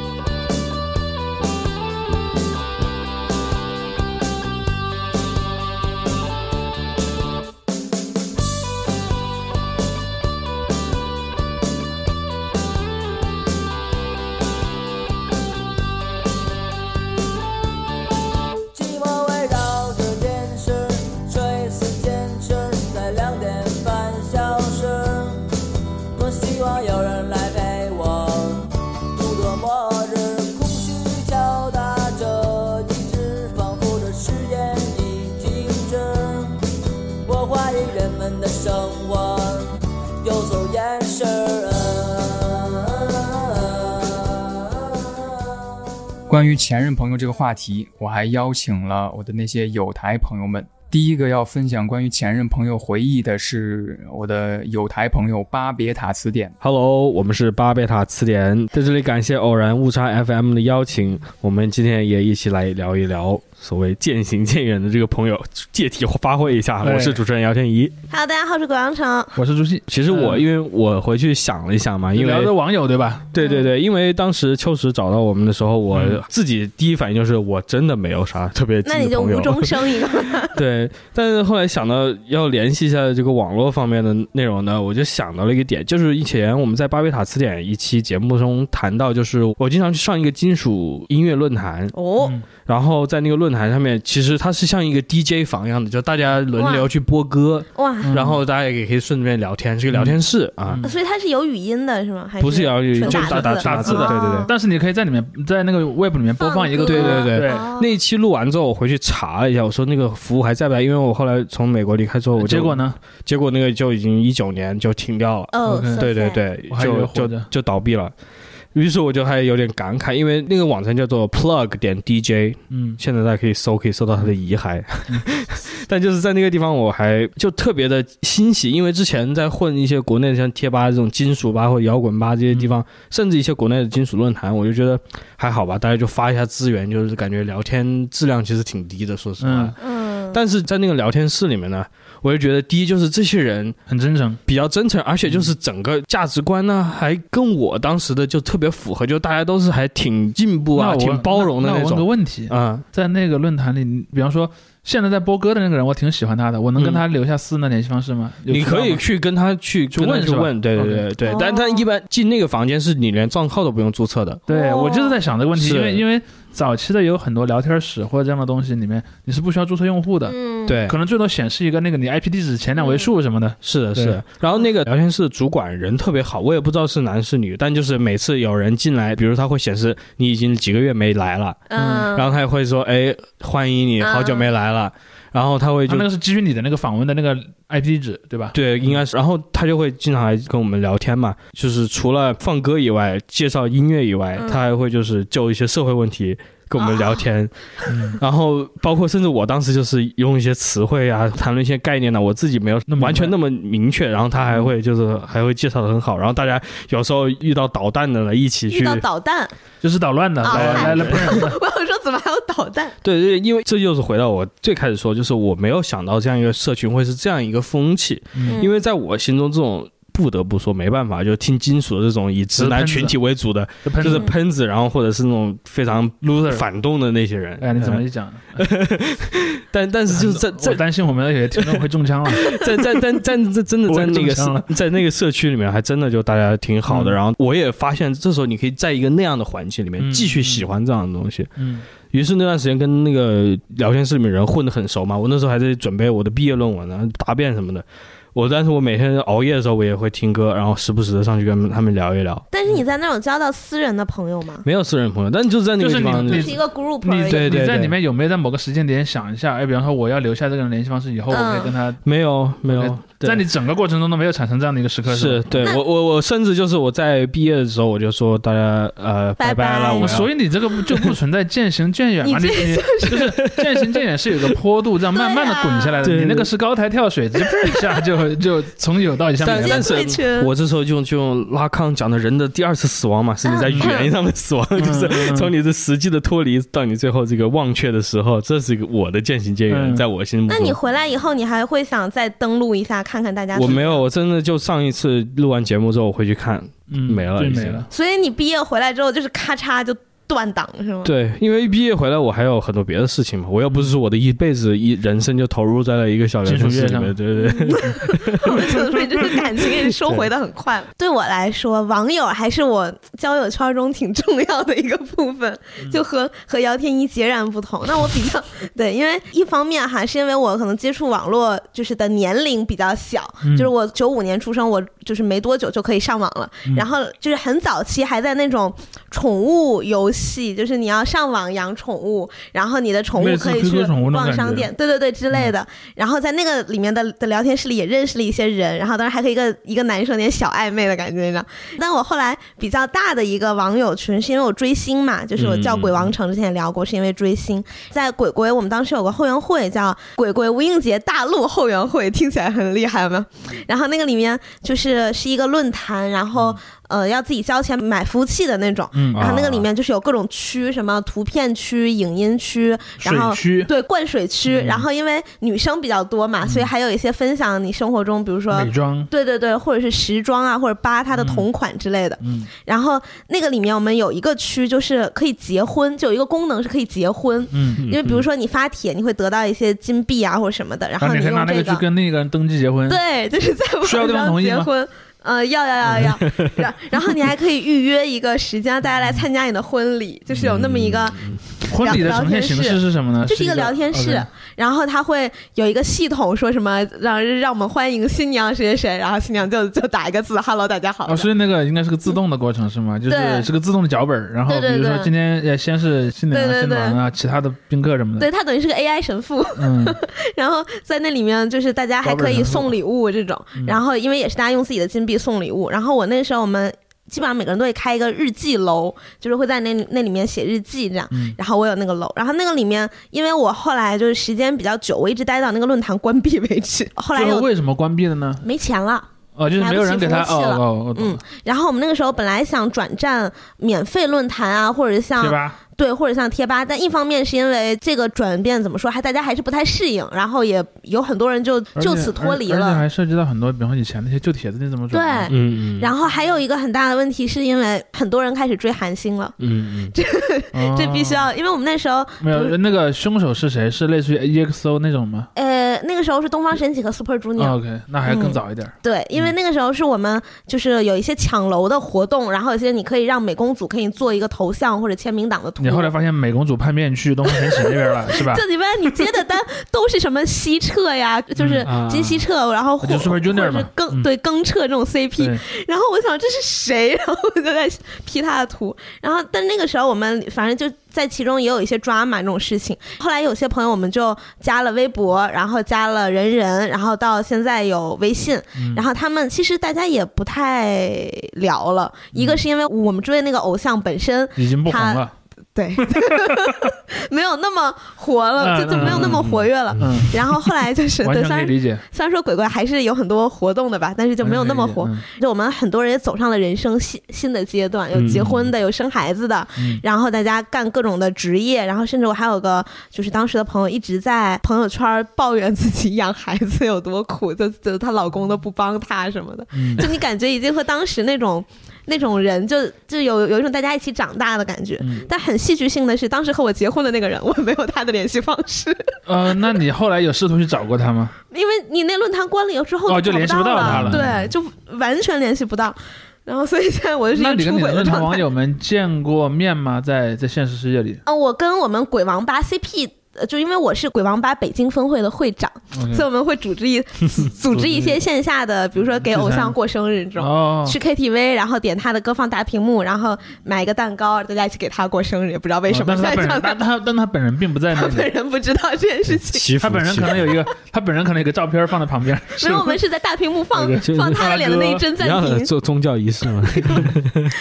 前任朋友这个话题，我还邀请了我的那些友台朋友们。第一个要分享关于前任朋友回忆的是我的友台朋友巴别塔词典。Hello，我们是巴别塔词典，在这里感谢偶然误差 FM 的邀请，我们今天也一起来聊一聊。所谓渐行渐远的这个朋友，借题发挥一下。我是主持人姚天怡。Hello，大家好，我是葛阳城。我是朱熹。其实我因为我回去想了一想嘛，因为聊的网友对吧？对对对，因为当时秋实找到我们的时候，我自己第一反应就是我真的没有啥特别。那你就无中生有。对，对，但是后来想到要联系一下这个网络方面的内容呢，我就想到了一个点，就是以前我们在巴贝塔词典一期节目中谈到，就是我经常去上一个金属音乐论坛，哦，嗯然后在那个论坛上面，其实它是像一个 DJ 房一样的，就大家轮流去播歌，哇，嗯然后大家也可以顺便聊天，是个聊天室啊，嗯所以它是有语音的是吗？还不是有语，音就打打打字的。打字的，哦对对。对。但是你可以在里面，在那个 Web 里面播放一个对对对哦。那一期录完之后，我回去查了一下，我说那个服务还在不在？因为我后来从美国离开之后，我结果？呢？结果那个就已经一九年就停掉了，哦对对对就就就倒闭了。于是我就还有点感慨，因为那个网站叫做 plug 点 dj，嗯，现在大家可以搜，可以搜到他的遗骸。但就是在那个地方，我还就特别的欣喜，因为之前在混一些国内的像贴吧这种金属吧或者摇滚吧这些地方，甚至一些国内的金属论坛，我就觉得还好吧，大家就发一下资源，就是感觉聊天质量其实挺低的，说实话。但是在那个聊天室里面呢，我就觉得第一就是这些人很真诚。比较真诚，而且就是整个价值观呢，还跟我当时的就特别符合，就大家都是还挺进步啊，挺包容的那我问个。问题，啊、在那个论坛里，比方说现在在播歌的那个人，我挺喜欢他的，我能跟他留下私人的联系方式吗？有你可以去跟他去问是吧去问，对对对对。哦但但一般进那个房间是你连账号都不用注册的。对哦我就是在想这个问题，是因为因为早期的有很多聊天室或者这样的东西里面，你是不需要注册用户的，嗯，对，可能最多显示一个那个你 IP 地址前两位数什么的。是的，是的。然后那个聊天室主管人特别好，我也不知道是男是女，但就是每次有人进来，比如他会显示你已经几个月没来了，嗯，然后他也会说，哎，欢迎你，好久没来了。然后他会就他那个是基于你的那个访问的那个 IP 地址，对吧？对，应该是。然后他就会经常来跟我们聊天嘛，就是除了放歌以外，介绍音乐以外，嗯他还会就是就一些社会问题跟我们聊天。嗯，然后包括甚至我当时就是用一些词汇啊，谈论一些概念呢、我自己没有完全那么明确。然后他还会就是还会介绍的很好。然后大家有时候遇到捣蛋的了，一起去遇到导弹，就是捣乱的，啊来来 来。我想说怎么还有捣蛋？对对，因为这就是回到我最开始说，就是我没有想到这样一个社群会是这样一个风气。嗯因为在我心中，这种不得不说没办法，就听金属的这种以直男群体为主的，就是喷子，然后或者是那种非常 loser。反动的那些人。哎，你怎么呃一讲？但但是就是在在担心我们有些听众会中枪了。在在在在在真的在那个在那个社区里面，还真的就大家挺好的。嗯然后我也发现，这时候你可以在一个那样的环境里面嗯继续喜欢这样的东西。嗯于是那段时间跟那个聊天室里面人混得很熟嘛，我那时候还在准备我的毕业论文呢，答辩什么的。我但是我每天熬夜的时候，我也会听歌，然后时不时的上去跟他们聊一聊。但是你在那种交到私人的朋友吗？没有私人朋友，但就是在那个就是地方，你就是一个 group 你而已。对对对你在里面有没有在某个时间点想一下？哎，比方说我要留下这个人联系方式，以后我可以跟他。没有没有在你整个过程中都没有产生这样的一个时刻，是对我我我甚至就是我在毕业的时候，我就说大家呃拜拜。了，我所以你这个就不存在渐行渐远嘛？你就是 渐行渐远是有个坡度，这样 慢慢的滚下来的。你那个是高台跳水，直接砰一下就就从有到底下面但是我这时候就就用拉康讲的人的第二次死亡嘛，是你在语言上的死亡，就是嗯从你的实际的脱离到你最后这个忘却的时候，这是一个我的渐行渐远，嗯。在我心目中。那你回来以后，你还会想再登录一下，看看大家？我没有，。我真的就上一次录完节目之后，我回去看，嗯没了没了。所以你毕业回来之后，就是咔嚓就断档是吗？对，因为一毕业回来我还有很多别的事情嘛，我又不是说我的一辈子一人生就投入在了一个小聊天室里面，对对对，所以这个感情也收回的很快。对我来说，网友还是我交友圈中挺重要的一个部分，就和和姚天一截然不同。那我比较 对，因为一方面哈，是因为我可能接触网络就是的年龄比较小，嗯就是我九五年出生，我就是没多久就可以上网了。嗯然后就是很早期还在那种宠物游戏，就是你要上网养宠物，然后你的宠物可以去逛商店，对对对之类的。然后在那个里面的的聊天室里也认识了一些人，然后当然还可以一个一个男生有点小暧昧的感觉，你知道。但我后来比较大的一个网友群，是因为我追星嘛，就是我叫鬼王城，之前也聊过，是因为追星。在鬼鬼，我们当时有个后援会叫鬼鬼吴映洁大陆后援会，听起来很厉害吗？然后那个里面就是是一个论坛，然后。呃要自己交钱买服务器的那种。嗯然后那个啊里面就是有各种区，什么图片区、影音区，然后区对灌水区。嗯然后因为女生比较多嘛，所以还有一些分享你生活中，比如说美妆，对对对，或者是时装啊，或者扒它的同款之类的。嗯，然后那个里面我们有一个区就是可以结婚，就有一个功能是可以结婚。嗯，因为比如说你发帖，你会得到一些金币啊或者什么的，然然后后你可以拿那个去用这个，跟那个人登记结婚，对，就是在网上结婚。呃，要要要要，然然后你还可以预约一个时间，大家来参加你的婚礼，就是有那么一个婚礼的呈现形式是什么呢？就是一个聊天室然后他会有一个系统说什么让让我们欢迎新娘谁谁谁，然后新娘就就打一个字 “hello，大家好”哦，所以那个应该是个自动的过程是吗？就是是个自动的脚本，然后比如说今天呃先是新娘、新郎啊，其他的宾客什么的，对，他等于是个 AI 神父，嗯，然后在那里面就是大家还可以送礼物这种，嗯。然后因为也是大家用自己的金币送礼物，然后我那时候我们。基本上每个人都会开一个日记楼，就是会在那那里面写日记这样。嗯然后我有那个楼，然后那个里面，因为我后来就是时间比较久，我一直待到那个论坛关闭为止。后来我为什么关闭了呢？没钱了，哦，就是没有人给他哦哦，嗯，然后我们那个时候本来想转战免费论坛啊，或者像对或者像贴吧，但一方面是因为这个转变怎么说，还大家还是不太适应，然后也有很多人就就此脱离而而且了。还涉及到很多，比方说以前那些旧帖子你怎么转呢？对，嗯嗯，然后还有一个很大的问题，是因为很多人开始追韩星了，嗯嗯，哦这必须要，因为我们那时候，没有那个凶手是谁？是类似于 EXO 那种吗、呃，那个时候是东方神起和 Super Junior，、哦 OK，那还更早一点。对，因为那个时候是我们就是有一些抢楼的活动，然后有些你可以让美工组可以做一个头像或者签名档的图。你后来发现美公主叛变去东方神起那边了，是吧？这里边你接的单都是什么西澈呀，就是啊金西澈，然后或就是嘛更、嗯。对更澈这种 CP，然后我想这是谁，然后我就在 P 他的图，然后但那个时候我们反正就在其中也有一些抓马这种事情。后来有些朋友我们就加了微博，然后加了人人，然后到现在有微信，嗯。然后他们其实大家也不太聊了，一个是因为我们追的那个偶像本身已经不红了。对。没有那么活了，嗯就就没有那么活跃了。嗯，然后后来就是 对，虽然虽然说鬼怪还是有很多活动的吧，但是就没有那么火。完全可以理就我们很多人也走上了人生新新的阶段，有结婚的，有生孩子的，嗯。然后大家干各种的职业，然后甚至我还有个就是当时的朋友一直在朋友圈抱怨自己养孩子有多苦，就就她老公都不帮她什么的，嗯。就你感觉已经和当时那种那种人就就有有一种大家一起长大的感觉。嗯但很戏剧性的是，当时和我结婚的那个人，我没有他的联系方式，呃，那你后来有试图去找过他吗因为你那论坛关了之后找哦就联系不到到他了对，就完全联系不到。然后，所以现在我就是一那个出你跟你的论。坛网友们见过面吗？在在现实世界里嗯，我跟我们鬼王八 CP，呃就因为我是鬼王吧北京分会的会长所以我们会组织一组织一些线下的，比如说给偶像过生日这种。哦，去 KTV，然后点他的歌放大屏幕，然后买一个蛋糕，大家一起给他过生日，也不知道为什么哦但是他但他但他本人并不在那里他本，人不知道这件事情。他本人可能有一个，他本人可能有个照片放在旁边，没有，我们是在大屏幕放那个就是放他的脸的那一帧暂一样的停。做宗教仪式嘛。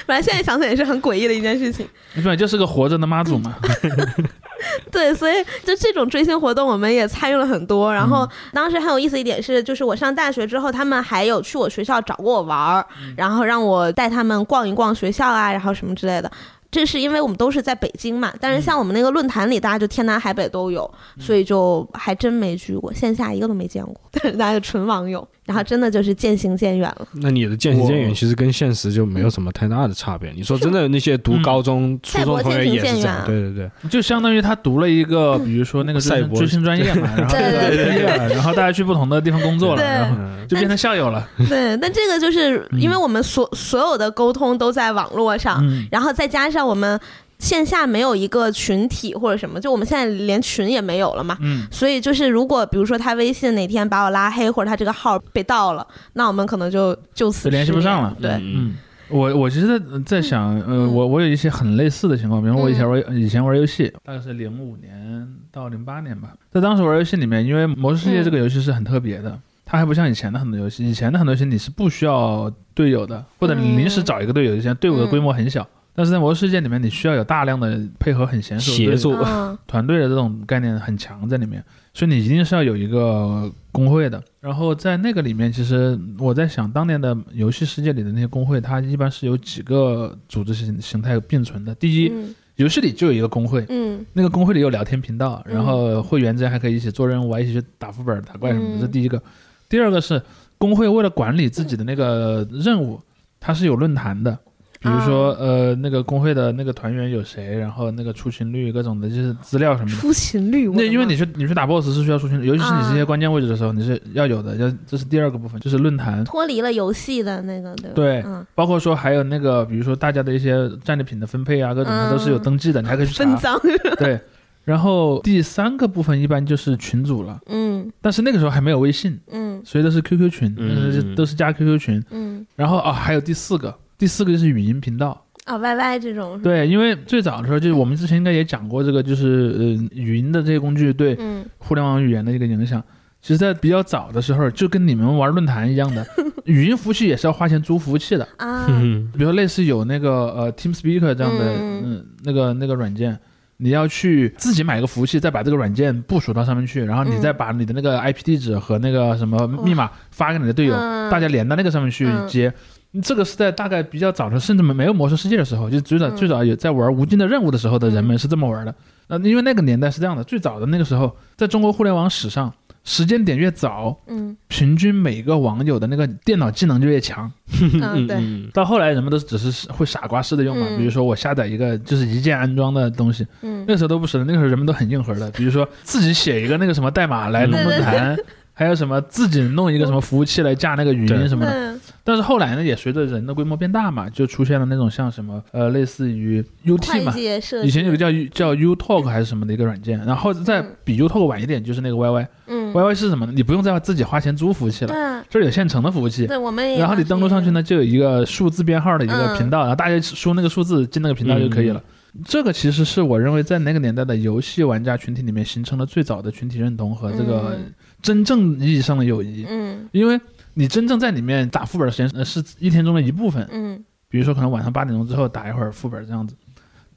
反正现在想想也是很诡异的一件事情。你本来就是个活着的妈祖嘛。对，所以就这种追星活动，我们也参与了很多。然嗯后当时很有意思一点是，就是我上大学之后，他们还有去我学校找过我玩儿，嗯然后让我带他们逛一逛学校啊，然后什么之类的。这是因为我们都是在北京嘛，但是像我们那个论坛里，大家就天南海北都有，嗯。所以就还真没聚过，线下一个都没见过，但是大家就纯网友，然后真的就是渐行渐远了。那你的渐行渐远，其实跟现实就没有什么太大的差别。你说真的，那些读高中、初中同学也是这样，赛博渐行渐远啊。对对对，就相当于他读了一个，比如说那个赛博追星专业嘛，然后对。对对然后大家去不同的地方工作了，就变成校友了。对，但这个就是因为我们所所有的沟通都在网络上，嗯，然后再加上我们线下没有一个群体或者什么，就我们现在连群也没有了嘛。嗯，所以就是，如果比如说他微信哪天把我拉黑，或者他这个号被盗了，那我们可能就就此联系不上了对，嗯。嗯，我我其实在在想，呃，嗯。我我有一些很类似的情况，比如说我以前嗯。玩、以前玩游戏，大概是零五年到零八年吧，在当时玩游戏里面，因为《魔兽世界》这个游戏是很特别的。它还不像以前的很多游戏，以前的很多游戏你是不需要队友的，或者你嗯临时找一个队友，以前队伍的规模很小，但是在魔兽世界里面，你需要有大量的配合很娴熟的协作嗯 团队的这种概念很强在里面，所以你一定是要有一个工会的。然后在那个里面，其实我在想，当年的游戏世界里的那些工会，它一般是有几个组织形形态并存的。第一，嗯游戏里就有一个工会，嗯那个工会里有聊天频道，嗯然后会员之间还可以一起做任务啊，一起去打副本、打怪什么的，嗯这第一个。第二个是工会为了管理自己的那个任务，它是有论坛的。比如说，呃，那个工会的那个团员有谁，然后那个出勤率各种的，就是资料什么的。出勤率，那因为你去你去打 BOSS 是需要出勤率，尤其是你这些啊关键位置的时候，你是要有的。要这是第二个部分，就是论坛，脱离了游戏的那个，对吧？对嗯，包括说还有那个，比如说大家的一些战利品的分配啊，各种它都是有登记的，你还可以去查。分赃，对，然后第三个部分一般就是群组了，嗯。但是那个时候还没有微信，嗯。所以都是 QQ 群，嗯。都是加 QQ 群。嗯，然后啊，还有第四个，第四个就是语音频道。啊，Y Y 这种，，对，因为最早的时候，就是我们之前应该也讲过这个，就是呃语音的这些工具对嗯。互联网语言的一个影响。其实，在比较早的时候，就跟你们玩论坛一样的，语音服务器也是要花钱租服务器的。啊，嗯。比如说类似有那个呃 TeamSpeaker 这样的，嗯嗯、那个那个软件，你要去自己买一个服务器，再把这个软件部署到上面去，然后你嗯。再把你的那个 IP 地址和那个什么密码发给你的队友，嗯。大家连到那个上面去嗯。接。这个是在大概比较早的，甚至没没有魔兽世界的时候，就最早、嗯。最早有在玩无尽的任务的时候的人们是这么玩的。呃，因为那个年代是这样的，最早的那个时候，在中国互联网史上，时间点越早，嗯。平均每个网友的那个电脑技能就越强。嗯，对，嗯。到后来人们都只是会傻瓜式的用嘛，嗯比如说我下载一个就是一键安装的东西，嗯。那个时候都不是的，那个时候人们都很硬核的，比如说自己写一个那个什么代码来弄论坛，还有什么自己弄一个什么服务器来架那个语音什么的。嗯但是后来呢，也随着人的规模变大嘛，就出现了那种像什么呃类似于 UT 嘛。以前有个叫 U 叫 U Talk 还是什么的一个软件，然后再嗯。比 U Talk 晚一点就是那个 YY，YY、嗯，YY 是什么呢？你不用再自己花钱租服务器了，这儿有现成的服务器，对，我们也然后你登录上去呢，就有一个数字编号的一个嗯频道，然后大家输那个数字进那个频道就可以了。这个其实是我认为在那个年代的游戏玩家群体里面形成了最早的群体认同和这个嗯。真正意义上的友谊，嗯。因为你真正在里面打副本的时间呃是一天中的一部分，嗯。比如说可能晚上八点钟之后打一会儿副本这样子。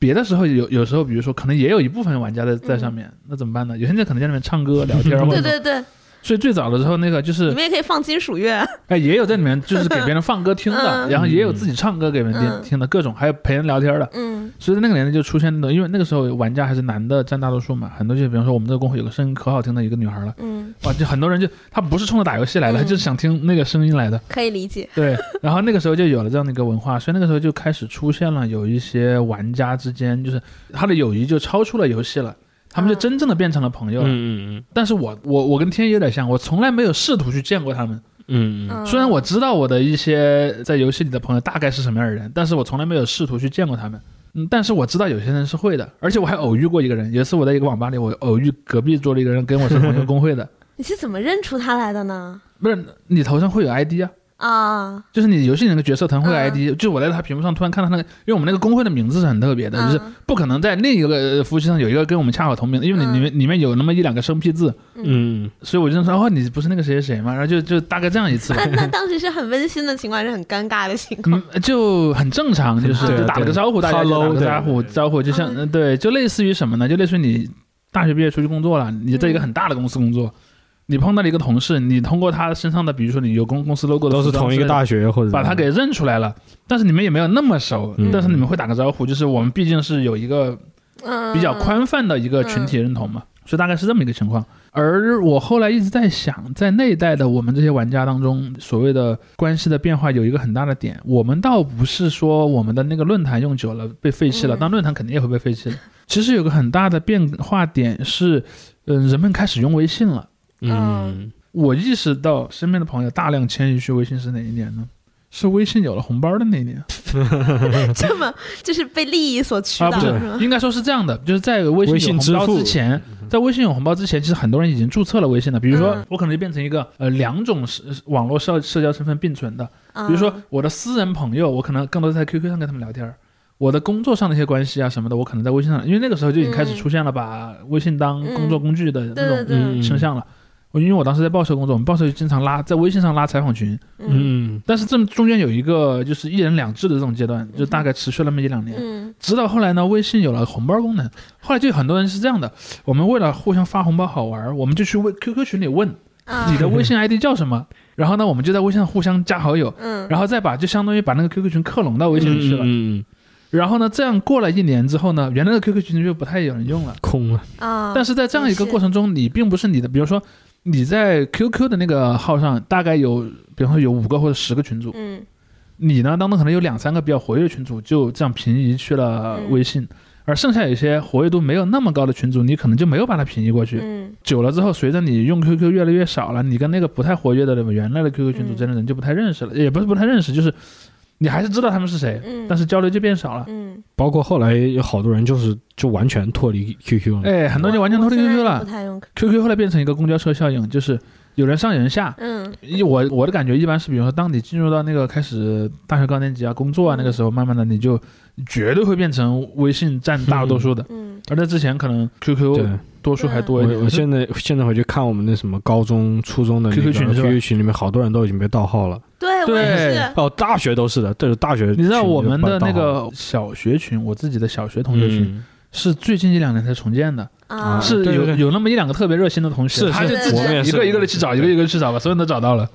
别的时候有有时候，比如说可能也有一部分玩家在在上面，那怎么办呢？有些人可能在那边唱歌 聊天，或者嗯对对对，所以最早的时候那个就是你们也可以放金属乐，哎，也有在里面就是给别人放歌听的，嗯。然后也有自己唱歌给别人听嗯。听的各种，还有陪人聊天的。嗯。所以在那个年代就出现的，因为那个时候玩家还是男的占大多数嘛，很多就比方说我们这个公会有个声音可好听的一个女孩了，嗯，哇，就很多人就他不是冲着打游戏来的，嗯就是想听那个声音来的。可以理解，对，然后那个时候就有了这样的一个文化，所以那个时候就开始出现了有一些玩家之间，就是他的友谊就超出了游戏了。他们就嗯真正的变成了朋友了，嗯嗯但是我我我跟天一有点像，我从来没有试图去见过他们，嗯嗯嗯，虽然我知道我的一些在游戏里的朋友大概是什么样的人，但是我从来没有试图去见过他们。嗯，但是我知道有些人是会的，而且我还偶遇过一个人。有一次我在一个网吧里，我偶遇隔壁桌的一个人，跟我是同一个工会的。你是怎么认出他来的呢？不是，你头上会有 ID 啊，啊，就是你游戏里那个角色头上会 ID，、就我在他屏幕上突然看到那个，因为我们那个工会的名字是很特别的，就是嗯不可能在另一个呃服务器上有一个跟我们恰好同名的，因为你嗯。里面里面有那么一两个生僻字，嗯。所以我就说哦，你不是那个谁谁谁吗？然后就就大概这样一次吧。那。那当时是很温馨的情况，还是很尴尬的情况？嗯，就很正常，就是就打了个招呼，大家就打 Hello，了个招呼，招呼就像对，就类似于什么呢？就类似于你大学毕业出去工作了，你在一个嗯。很大的公司工作，你碰到了一个同事，你通过他身上的，比如说你有公公司 logo 的都是同一个大学或者把他给认出来了，但是你们也没有那么熟，嗯但是你们会打个招呼，就是我们毕竟是有一个嗯，比较宽泛的一个群体认同嘛，所以大概是这么一个情况。而我后来一直在想，在那一代的我们这些玩家当中，所谓的关系的变化有一个很大的点，我们倒不是说我们的那个论坛用久了被废弃了，但论坛肯定也会被废弃的。其实有个很大的变化点是，嗯、人们开始用微信了。嗯我意识到身边的朋友大量迁移去微信是哪一年呢？是微信有了红包的那一年 这么就是被利益所驱啊，不，是，？应该说是这样的，就是在微微信有红包之前，在微信有红包之前，其实很多人已经注册了微信了。比如说嗯，我可能就变成一个呃两种社网络社社交身份并存的，比比如说我的私人朋友，我可能更多在 QQ 上跟他们聊天儿。我的工作上的一些关系啊什么的，我可能在微信上，因为那个时候就已经开始嗯出现了把微信当工作工具的那种嗯倾向了。我因为我当时在报社工作，我们报社就经常拉在微信上拉采访群，嗯嗯，但是这中间有一个就是一人两制的这种阶段，就大概持续了那么一两年。嗯直到后来呢，微信有了红包功能，后来就有很多人是这样的：我们为了互相发红包好玩，我们就去微 QQ 群里问啊你的微信 ID 叫什么，然后呢，我们就在微信上互相加好友，嗯然后再把就相当于把那个 QQ 群克隆到微信里去了。嗯，嗯然后呢，这样过了一年之后呢，原来的 QQ 群就不太有人用了。空了，啊，但是在这样一个过程中，你并不是你的，比如说你在 QQ 的那个号上大概有，比方说有五个或者十个群组，嗯。你呢当中可能有两三个比较活跃的群组，就这样平移去了微信，而剩下有些活跃度没有那么高的群组，你可能就没有把它平移过去。嗯。久了之后，随着你用 QQ 越来越少了，你跟那个不太活跃的原来的 QQ 群组嗯。真的人就不太认识了，也不是不太认识，就是你还是知道他们是谁，嗯，但是交流就变少了。嗯，包括后来有好多人就是就完全脱离 QQ 了，哎，很多人就完全脱离 QQ 不了。太用 QQ 后来变成一个公交车效应，就是有人上有人下。嗯。我我的感觉一般是，比如说，当你进入到那个开始大学高年级啊、工作啊，嗯那个时候，慢慢的你就绝对会变成微信占大多数的，嗯。而在之前可能 QQ 多数还多一点。我我现在现在回去看我们那什么高中、初中的那个 QQ 群 QQ 群里面，好多人都已经被盗号了。对对，哦，大学都是的，这是大学你知道我们的那个小学群，我自己的小学同学群、嗯。是最近一两年才重建的，啊，是有有那么一两个特别热心的同学，是是他就自己一个一个的去找，一个一个去找，把所有人都找到了。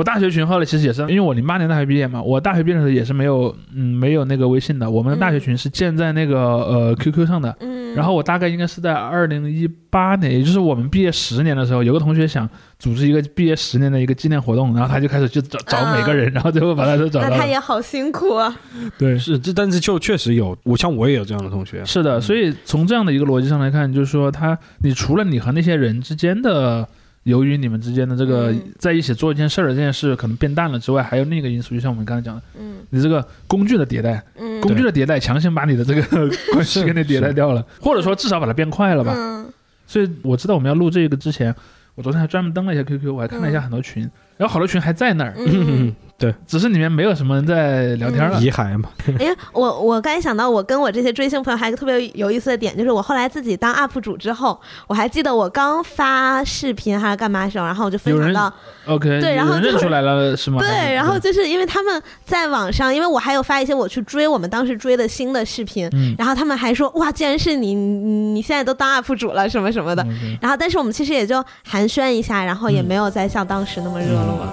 我大学群后来其实也是，因为我零八年大学毕业嘛，我大学毕业的时候也是没有，嗯，没有那个微信的。我们的大学群是建在那个呃 QQ 上的，嗯，然后我大概应该是在二零一八年，也就是我们毕业十年的时候，有个同学想组织一个毕业十年的一个纪念活动，然后他就开始去找找每个人，然后最后把他都找那到了。他也好辛苦啊，对，是这，但是就确实有，我像我也有这样的同学，是的，所以从这样的一个逻辑上来看，就是说他，你除了你和那些人之间的，由于你们之间的这个嗯。在一起做一件事儿的这件事可能变淡了之外，还有另一个因素，就像我们刚才讲的，嗯。你这个工具的迭代，嗯，工具的迭代强行把你的这个 关系给你迭代掉了，或者说至少把它变快了吧。嗯。所以我知道我们要录这个之前，我昨天还专门登了一下 QQ，我还看了一下嗯很多群，然后好多群还在那儿，嗯。只是里面没有什么人在聊天了。遗骸嘛，哎，我我刚才想到，我跟我这些追星朋友还有个特别有意思的点，就是我后来自己当 UP 主之后，我还记得我刚发视频还是干嘛的时候，然后我就分享到 OK，对然后就认出来了是吗？对，然后就是因为他们在网上，因为我还有发一些我去追我们当时追的新的视频，嗯然后他们还说哇，既然是你，你你现在都当 UP 主了什么什么的。然后，但是我们其实也就寒暄一下，然后也嗯没有再像当时那么热络了。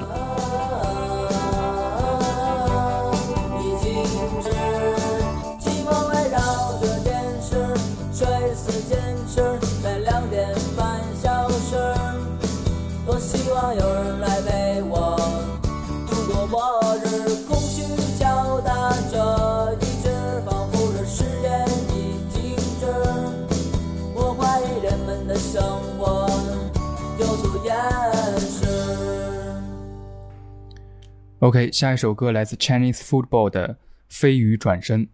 已静止，寂寞围绕着电视，垂死坚持，在两点半消失。多希望有 OK，下一首歌来自 Chinese Football 的《飞鱼转身》。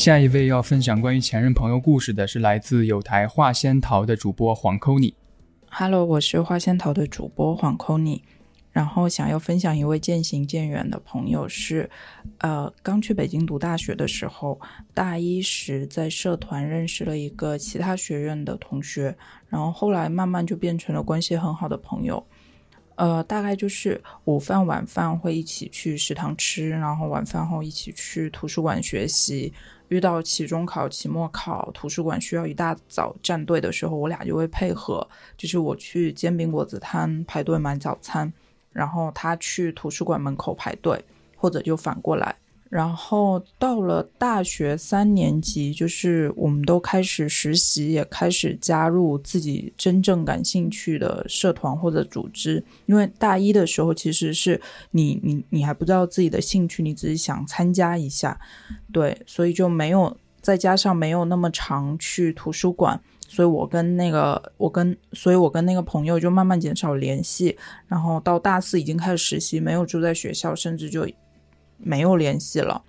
下一位要分享关于前任朋友故事的是来自有台画仙桃的主播黄扣你。Hello，我是花仙桃的主播黄 c o n y 然后想要分享一位渐行渐远的朋友是，呃，刚去北京读大学的时候，大一时在社团认识了一个其他学院的同学，然后后来慢慢就变成了关系很好的朋友。呃，大概就是午饭、晚饭会一起去食堂吃，然后晚饭后一起去图书馆学习。遇到期中考、期末考，图书馆需要一大早站队的时候，我俩就会配合，就是我去煎饼果子摊排队买早餐，然后他去图书馆门口排队，或者就反过来。然后到了大学三年级，就是我们都开始实习，也开始加入自己真正感兴趣的社团或者组织。因为大一的时候，其实是你你你还不知道自己的兴趣，你只是想参加一下，对，所以就没有再加上没有那么常去图书馆，所以我跟那个我跟所以我跟那个朋友就慢慢减少联系。然后到大四已经开始实习，没有住在学校，甚至就。没有联系了，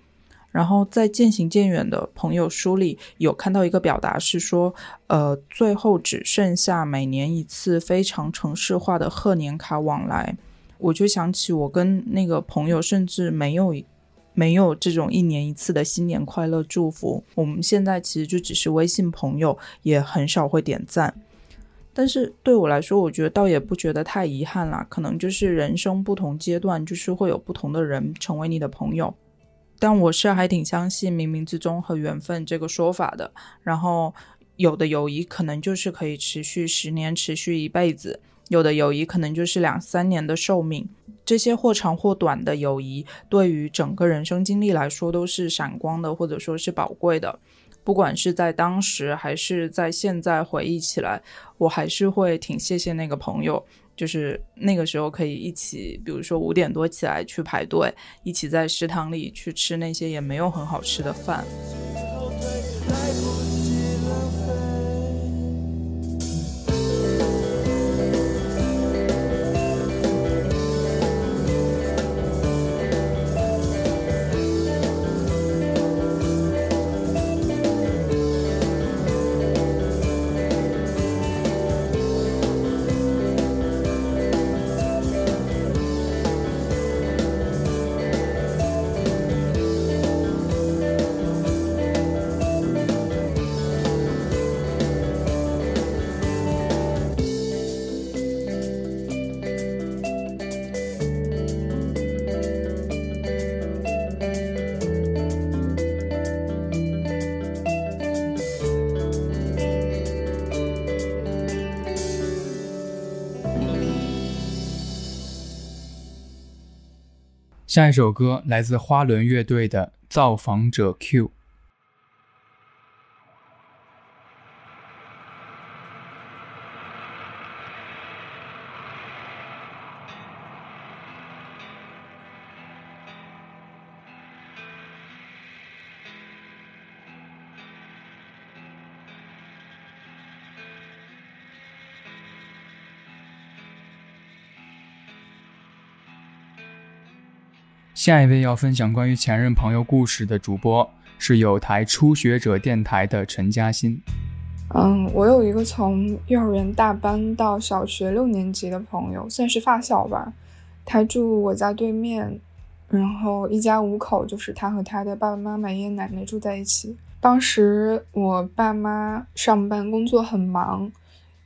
然后在渐行渐远的朋友书里有看到一个表达是说，呃，最后只剩下每年一次非常城市化的贺年卡往来，我就想起我跟那个朋友甚至没有没有这种一年一次的新年快乐祝福，我们现在其实就只是微信朋友，也很少会点赞。但是对我来说，我觉得倒也不觉得太遗憾啦。可能就是人生不同阶段，就是会有不同的人成为你的朋友。但我是还挺相信冥冥之中和缘分这个说法的。然后有的友谊可能就是可以持续十年，持续一辈子；有的友谊可能就是两三年的寿命。这些或长或短的友谊，对于整个人生经历来说都是闪光的，或者说是宝贵的。不管是在当时还是在现在回忆起来，我还是会挺谢谢那个朋友，就是那个时候可以一起，比如说五点多起来去排队，一起在食堂里去吃那些也没有很好吃的饭。下一首歌来自花轮乐队的《造访者 Q》。下一位要分享关于前任朋友故事的主播是有台初学者电台的陈嘉欣。嗯，我有一个从幼儿园大班到小学六年级的朋友，算是发小吧。他住我家对面，然后一家五口，就是他和他的爸爸妈妈、爷爷奶奶住在一起。当时我爸妈上班工作很忙，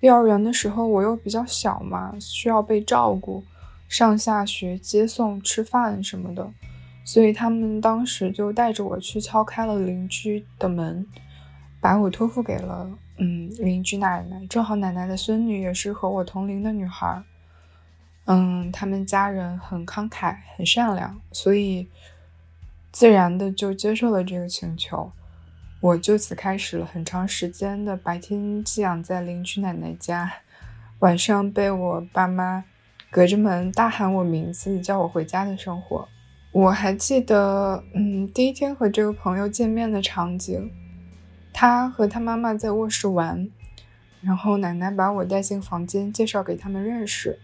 幼儿园的时候我又比较小嘛，需要被照顾。上下学、接送、吃饭什么的，所以他们当时就带着我去敲开了邻居的门，把我托付给了嗯邻居奶奶。正好奶奶的孙女也是和我同龄的女孩，嗯，他们家人很慷慨、很善良，所以自然的就接受了这个请求。我就此开始了很长时间的白天寄养在邻居奶奶家，晚上被我爸妈。隔着门大喊我名字，叫我回家的生活，我还记得，嗯，第一天和这个朋友见面的场景，他和他妈妈在卧室玩，然后奶奶把我带进房间，介绍给他们认识。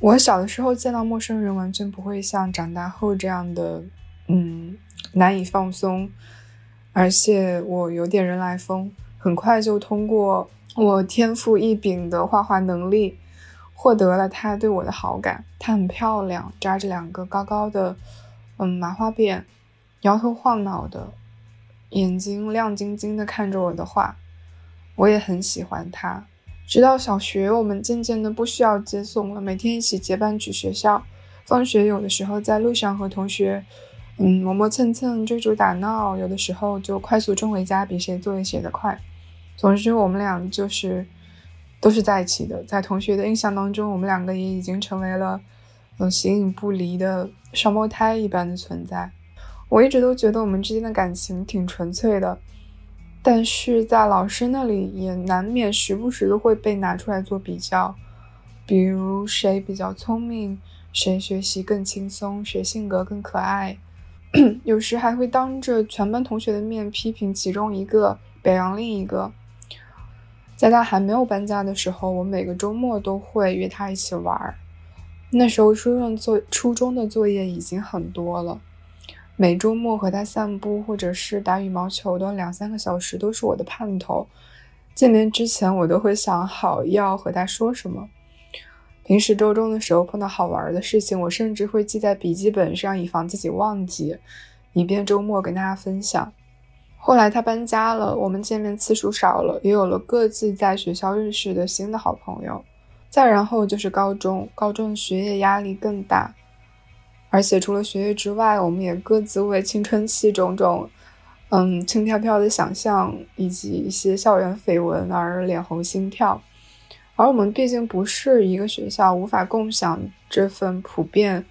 我小的时候见到陌生人，完全不会像长大后这样的，嗯，难以放松，而且我有点人来疯，很快就通过我天赋异禀的画画能力。获得了他对我的好感。她很漂亮，扎着两个高高的，嗯，麻花辫，摇头晃脑的，眼睛亮晶晶的看着我的画。我也很喜欢她。直到小学，我们渐渐的不需要接送了，每天一起结伴去学校。放学有的时候在路上和同学，嗯，磨磨蹭蹭，追逐打闹；有的时候就快速冲回家，比谁作业写得快。总之，我们俩就是。都是在一起的，在同学的印象当中，我们两个也已经成为了，嗯，形影不离的双胞胎一般的存在。我一直都觉得我们之间的感情挺纯粹的，但是在老师那里也难免时不时的会被拿出来做比较，比如谁比较聪明，谁学习更轻松，谁性格更可爱，有时还会当着全班同学的面批评其中一个，表扬另一个。在他还没有搬家的时候，我每个周末都会约他一起玩儿。那时候初中作初中的作业已经很多了，每周末和他散步或者是打羽毛球的两三个小时都是我的盼头。见面之前，我都会想好要和他说什么。平时周中的时候碰到好玩的事情，我甚至会记在笔记本上，以防自己忘记，以便周末跟大家分享。后来他搬家了，我们见面次数少了，也有了各自在学校认识的新的好朋友。再然后就是高中，高中的学业压力更大，而且除了学业之外，我们也各自为青春期种种，嗯，轻飘飘的想象以及一些校园绯闻而脸红心跳。而我们毕竟不是一个学校，无法共享这份普遍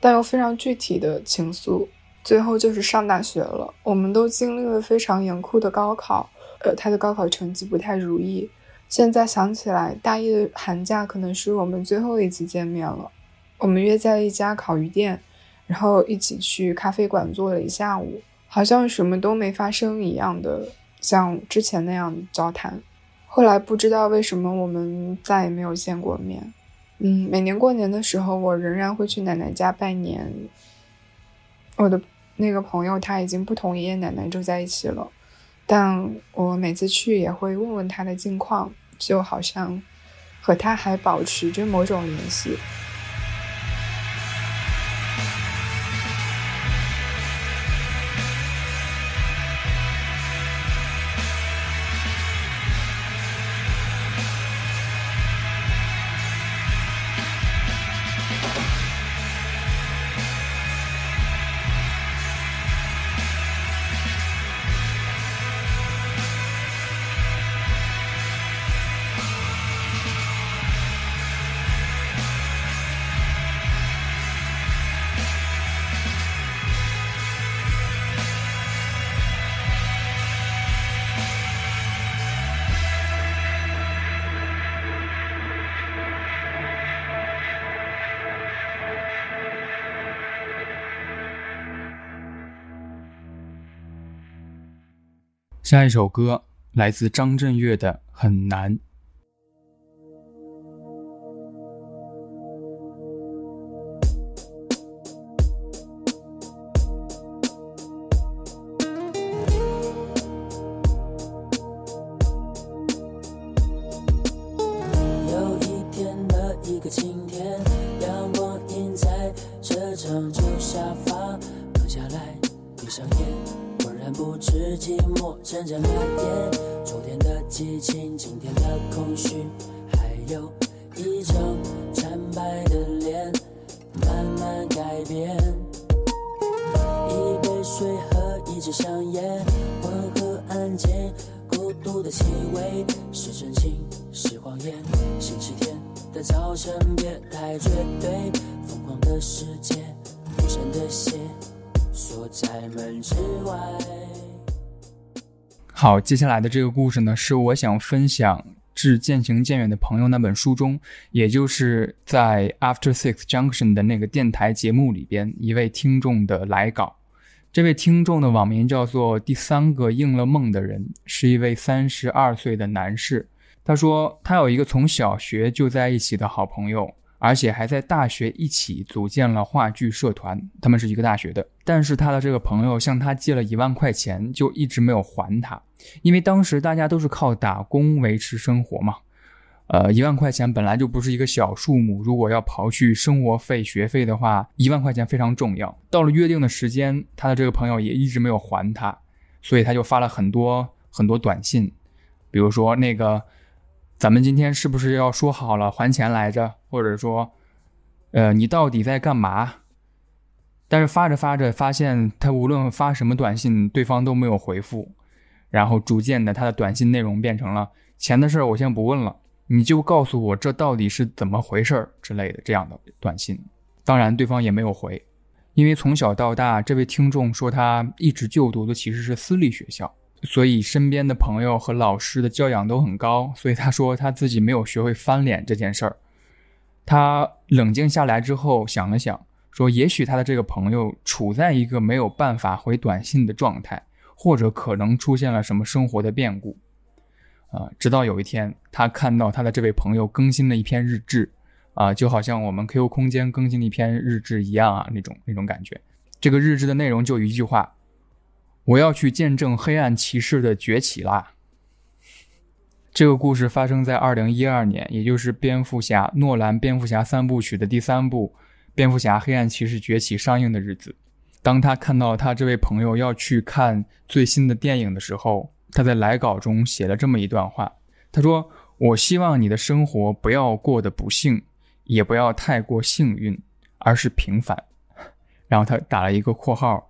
但又非常具体的情愫。最后就是上大学了，我们都经历了非常严酷的高考，呃，他的高考成绩不太如意。现在想起来，大一的寒假可能是我们最后一次见面了。我们约在一家烤鱼店，然后一起去咖啡馆坐了一下午，好像什么都没发生一样的，像之前那样交谈。后来不知道为什么我们再也没有见过面。嗯，每年过年的时候，我仍然会去奶奶家拜年。我的那个朋友他已经不同爷爷奶奶住在一起了，但我每次去也会问问他的近况，就好像和他还保持着某种联系。下一首歌来自张震岳的《很难》。接下来的这个故事呢，是我想分享《致渐行渐远的朋友》那本书中，也就是在 After Six Junction 的那个电台节目里边，一位听众的来稿。这位听众的网名叫做“第三个应了梦的人”，是一位三十二岁的男士。他说，他有一个从小学就在一起的好朋友，而且还在大学一起组建了话剧社团。他们是一个大学的，但是他的这个朋友向他借了一万块钱，就一直没有还他。因为当时大家都是靠打工维持生活嘛，呃，一万块钱本来就不是一个小数目，如果要刨去生活费、学费的话，一万块钱非常重要。到了约定的时间，他的这个朋友也一直没有还他，所以他就发了很多很多短信，比如说那个，咱们今天是不是要说好了还钱来着？或者说，呃，你到底在干嘛？但是发着发着，发现他无论发什么短信，对方都没有回复。然后逐渐的，他的短信内容变成了钱的事儿，我先不问了，你就告诉我这到底是怎么回事儿之类的这样的短信。当然，对方也没有回，因为从小到大，这位听众说他一直就读的其实是私立学校，所以身边的朋友和老师的教养都很高，所以他说他自己没有学会翻脸这件事儿。他冷静下来之后想了想，说也许他的这个朋友处在一个没有办法回短信的状态，或者可能出现了什么生活的变故。啊，直到有一天，他看到他的这位朋友更新了一篇日志。啊，就好像我们 QQ 空间更新了一篇日志一样啊，那种那种感觉。这个日志的内容就一句话：我要去见证黑暗骑士的崛起啦。这个故事发生在二零一二年，也就是蝙蝠侠诺兰蝙蝠侠三部曲的第三部《蝙蝠侠：黑暗骑士崛起》上映的日子。当他看到他这位朋友要去看最新的电影的时候，他在来稿中写了这么一段话：他说：“我希望你的生活不要过得不幸。”也不要太过幸运，而是平凡。然后他打了一个括号，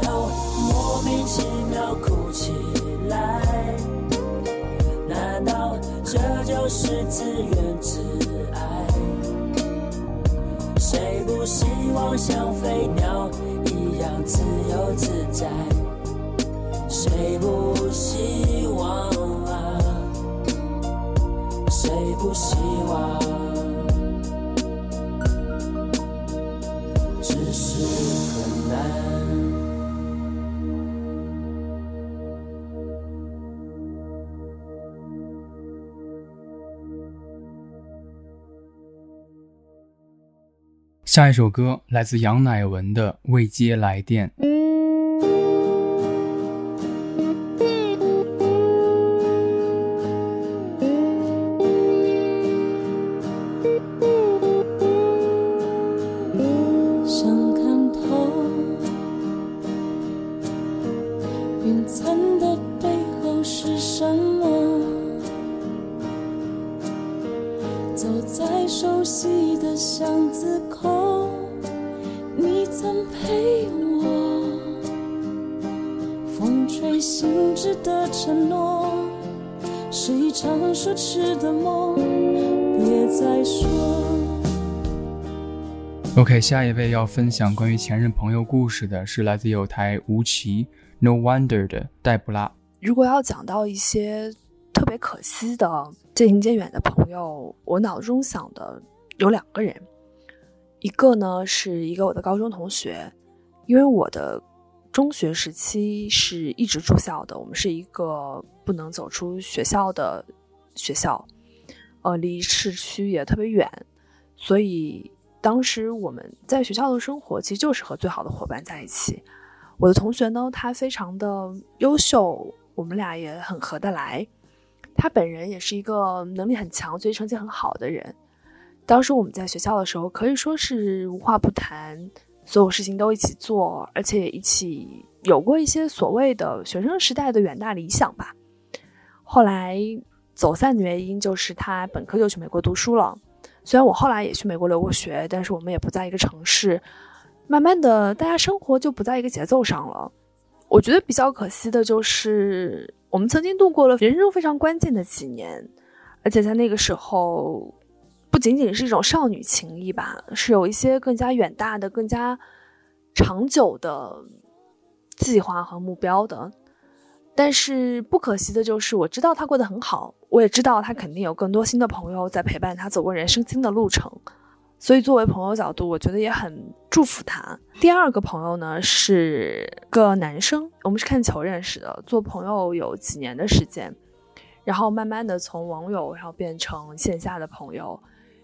这就是自怨自艾？谁不希望像飞鸟一样自由自在？谁不希望啊？谁不希望？只是很难。下一首歌来自杨乃文的《未接来电》。OK，下一位要分享关于前任朋友故事的是来自有台吴奇 No Wonder 的黛布拉。如果要讲到一些特别可惜的渐行渐远的朋友，我脑中想的有两个人，一个呢是一个我的高中同学，因为我的中学时期是一直住校的，我们是一个不能走出学校的学校，呃，离市区也特别远，所以。当时我们在学校的生活，其实就是和最好的伙伴在一起。我的同学呢，他非常的优秀，我们俩也很合得来。他本人也是一个能力很强、学习成绩很好的人。当时我们在学校的时候，可以说是无话不谈，所有事情都一起做，而且一起有过一些所谓的学生时代的远大理想吧。后来走散的原因就是他本科就去美国读书了。虽然我后来也去美国留过学，但是我们也不在一个城市，慢慢的，大家生活就不在一个节奏上了。我觉得比较可惜的就是，我们曾经度过了人生中非常关键的几年，而且在那个时候，不仅仅是一种少女情谊吧，是有一些更加远大的、更加长久的计划和目标的。但是不可惜的就是，我知道他过得很好，我也知道他肯定有更多新的朋友在陪伴他走过人生新的路程，所以作为朋友角度，我觉得也很祝福他。第二个朋友呢是个男生，我们是看球认识的，做朋友有几年的时间，然后慢慢的从网友然后变成线下的朋友，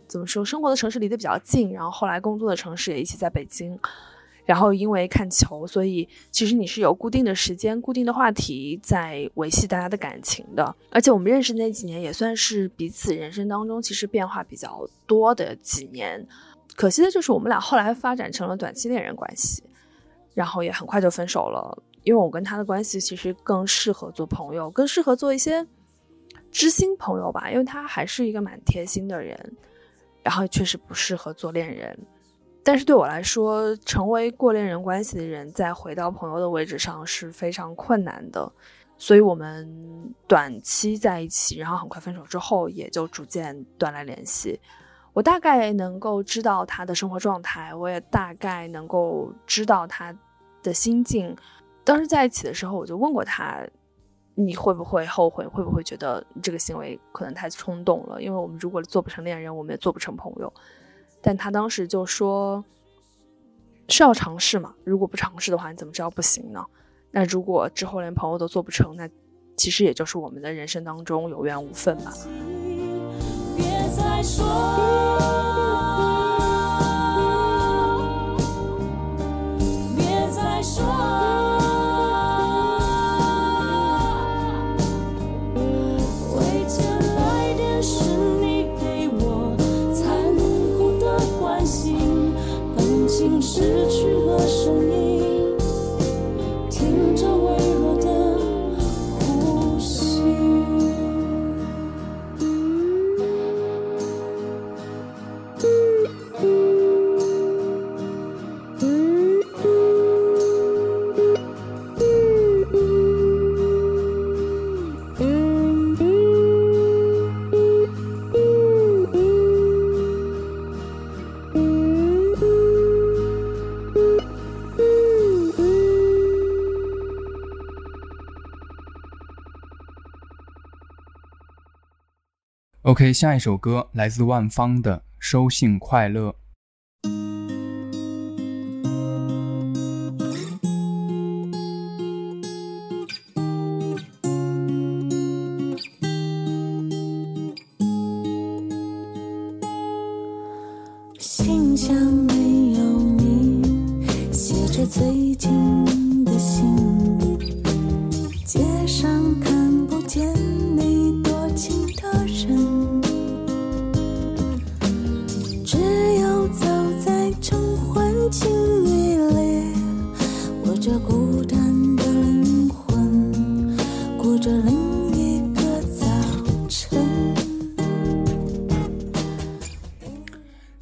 怎么说，生活的城市离得比较近，然后后来工作的城市也一起在北京。然后因为看球，所以其实你是有固定的时间、固定的话题在维系大家的感情的。而且我们认识那几年也算是彼此人生当中其实变化比较多的几年。可惜的就是我们俩后来发展成了短期恋人关系，然后也很快就分手了。因为我跟他的关系其实更适合做朋友，更适合做一些知心朋友吧，因为他还是一个蛮贴心的人，然后确实不适合做恋人。但是对我来说，成为过恋人关系的人，再回到朋友的位置上是非常困难的。所以我们短期在一起，然后很快分手之后，也就逐渐断了联系。我大概能够知道他的生活状态，我也大概能够知道他的心境。当时在一起的时候，我就问过他：“你会不会后悔？会不会觉得这个行为可能太冲动了？因为我们如果做不成恋人，我们也做不成朋友。”但他当时就说：“是要尝试嘛，如果不尝试的话，你怎么知道不行呢？”那如果之后连朋友都做不成，那其实也就是我们的人生当中有缘无分吧。别再说，失去了什么。OK，下一首歌来自万芳的《收信快乐》。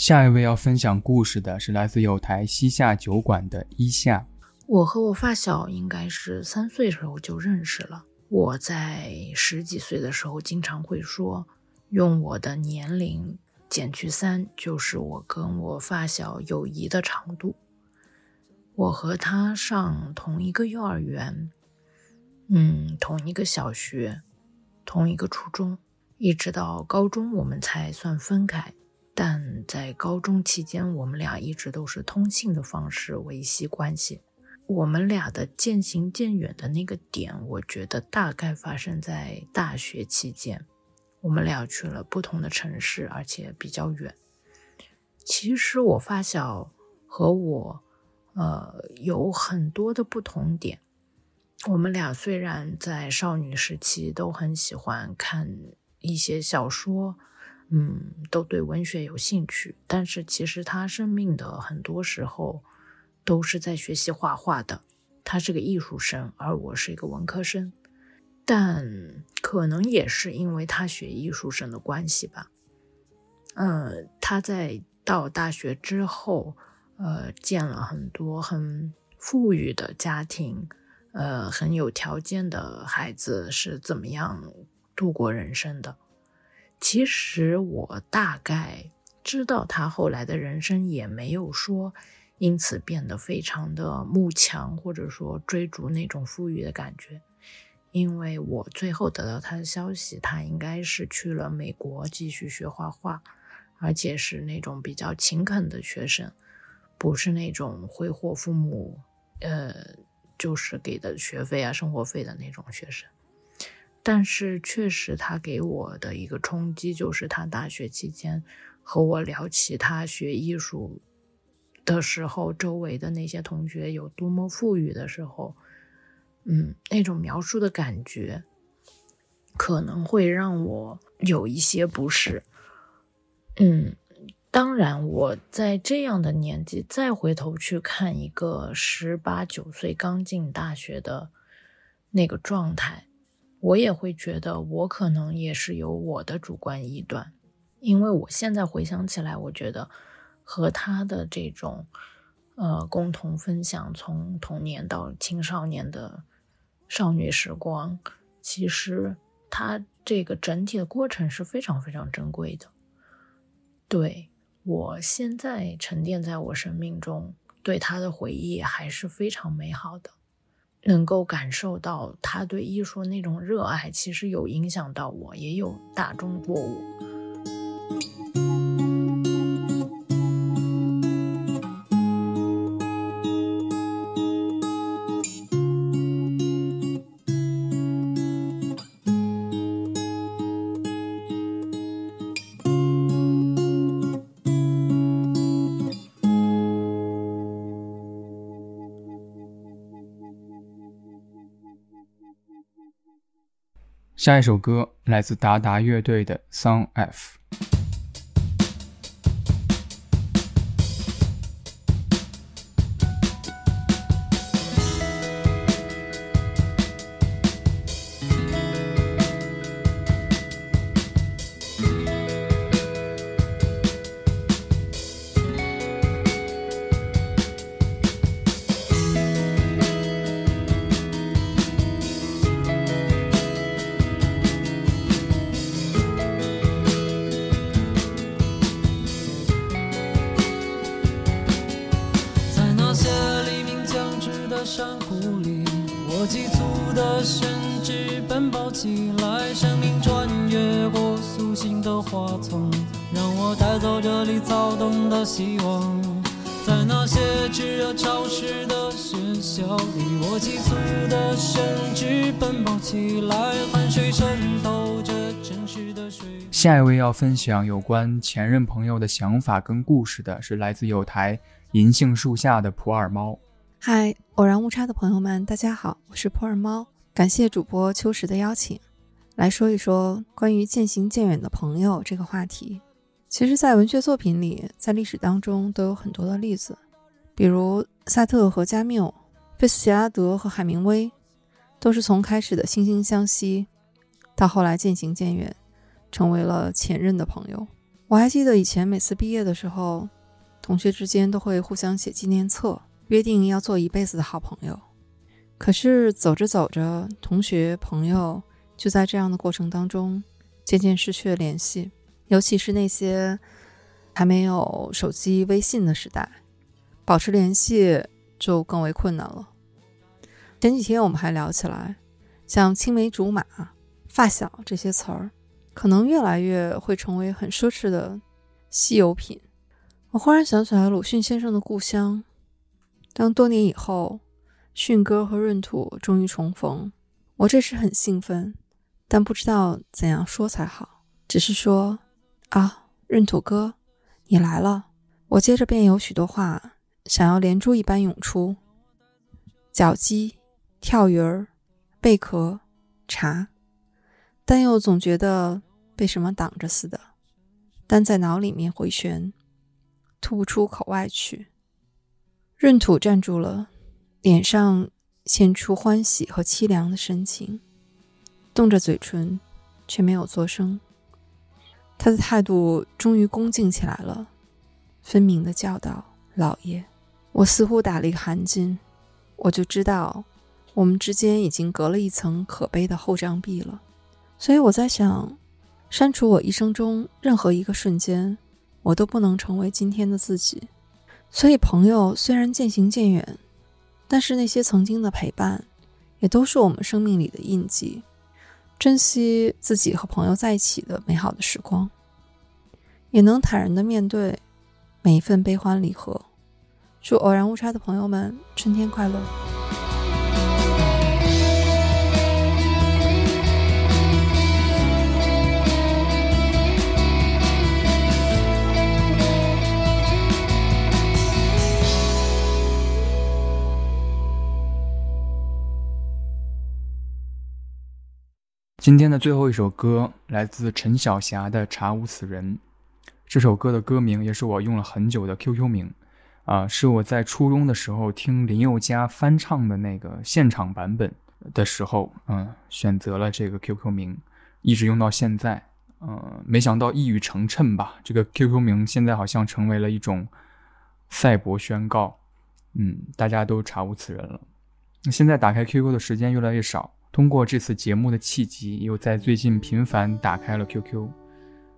下一位要分享故事的是来自有台西夏酒馆的一夏。我和我发小应该是三岁时候就认识了。我在十几岁的时候经常会说，用我的年龄减去三，就是我跟我发小友谊的长度。我和他上同一个幼儿园，嗯，同一个小学，同一个初中，一直到高中我们才算分开。但在高中期间，我们俩一直都是通信的方式维系关系。我们俩的渐行渐远的那个点，我觉得大概发生在大学期间。我们俩去了不同的城市，而且比较远。其实我发小和我，呃，有很多的不同点。我们俩虽然在少女时期都很喜欢看一些小说，嗯，都对文学有兴趣，但是其实他生命的很多时候都是在学习画画的。他是个艺术生，而我是一个文科生。但可能也是因为他学艺术生的关系吧，嗯，他在到大学之后，呃，见了很多很富裕的家庭，呃，很有条件的孩子是怎么样度过人生的。其实我大概知道他后来的人生也没有说因此变得非常的慕强，或者说追逐那种富裕的感觉。因为我最后得到他的消息，他应该是去了美国继续学画画，而且是那种比较勤恳的学生，不是那种挥霍父母，呃，就是给的学费啊、生活费的那种学生。但是确实，他给我的一个冲击就是，他大学期间和我聊起他学艺术的时候，周围的那些同学有多么富裕的时候。嗯，那种描述的感觉可能会让我有一些不适。嗯，当然，我在这样的年纪再回头去看一个十八九岁刚进大学的那个状态，我也会觉得我可能也是有我的主观臆断，因为我现在回想起来，我觉得和他的这种呃共同分享从童年到青少年的少女时光，其实他这个整体的过程是非常非常珍贵的。对我现在沉淀在我生命中，对他的回忆还是非常美好的。能够感受到他对艺术那种热爱，其实有影响到我，也有打中过我。下一首歌来自达达乐队的《Song F》。要分享有关前任朋友的想法跟故事的是来自有台银杏树下的普洱猫。嗨，偶然误差的朋友们，大家好，我是普洱猫，感谢主播秋实的邀请，来说一说关于渐行渐远的朋友这个话题。其实，在文学作品里，在历史当中都有很多的例子，比如萨特和加缪、费斯杰拉德和海明威，都是从开始的惺惺相惜，到后来渐行渐远，成为了前任的朋友。我还记得以前每次毕业的时候，同学之间都会互相写纪念册，约定要做一辈子的好朋友。可是走着走着，同学朋友就在这样的过程当中渐渐失去了联系，尤其是那些还没有手机微信的时代，保持联系就更为困难了。前几天我们还聊起来，像青梅竹马、发小这些词儿，可能越来越会成为很奢侈的稀有品。我忽然想起来鲁迅先生的故乡，当多年以后，迅哥和闰土终于重逢，我这时很兴奋，但不知道怎样说才好，只是说：“啊，闰土哥，你来了。”我接着便有许多话想要连珠一般涌出：脚鸡、跳鱼儿、贝壳、茶，但又总觉得被什么挡着似的，单在脑里面回旋，吐不出口外去。闰土站住了，脸上现出欢喜和凄凉的神情，动着嘴唇，却没有作声。他的态度终于恭敬起来了，分明的叫道：“老爷。”我似乎打了一个寒噤，我就知道我们之间已经隔了一层可悲的厚障壁了。所以我在想，删除我一生中任何一个瞬间，我都不能成为今天的自己。所以，朋友虽然渐行渐远，但是那些曾经的陪伴，也都是我们生命里的印记。珍惜自己和朋友在一起的美好的时光，也能坦然的面对每一份悲欢离合。祝偶然误差的朋友们春天快乐！今天的最后一首歌来自陈小霞的《查无此人》。这首歌的歌名也是我用了很久的 QQ 名，啊、是我在初中的时候听林宥嘉翻唱的那个现场版本，的时候，嗯，选择了这个 QQ 名，一直用到现在。嗯，没想到一语成谶吧，这个 QQ 名现在好像成为了一种赛博宣告。嗯，大家都查无此人了。现在打开 QQ 的时间越来越少，通过这次节目的契机，又在最近频繁打开了 QQ，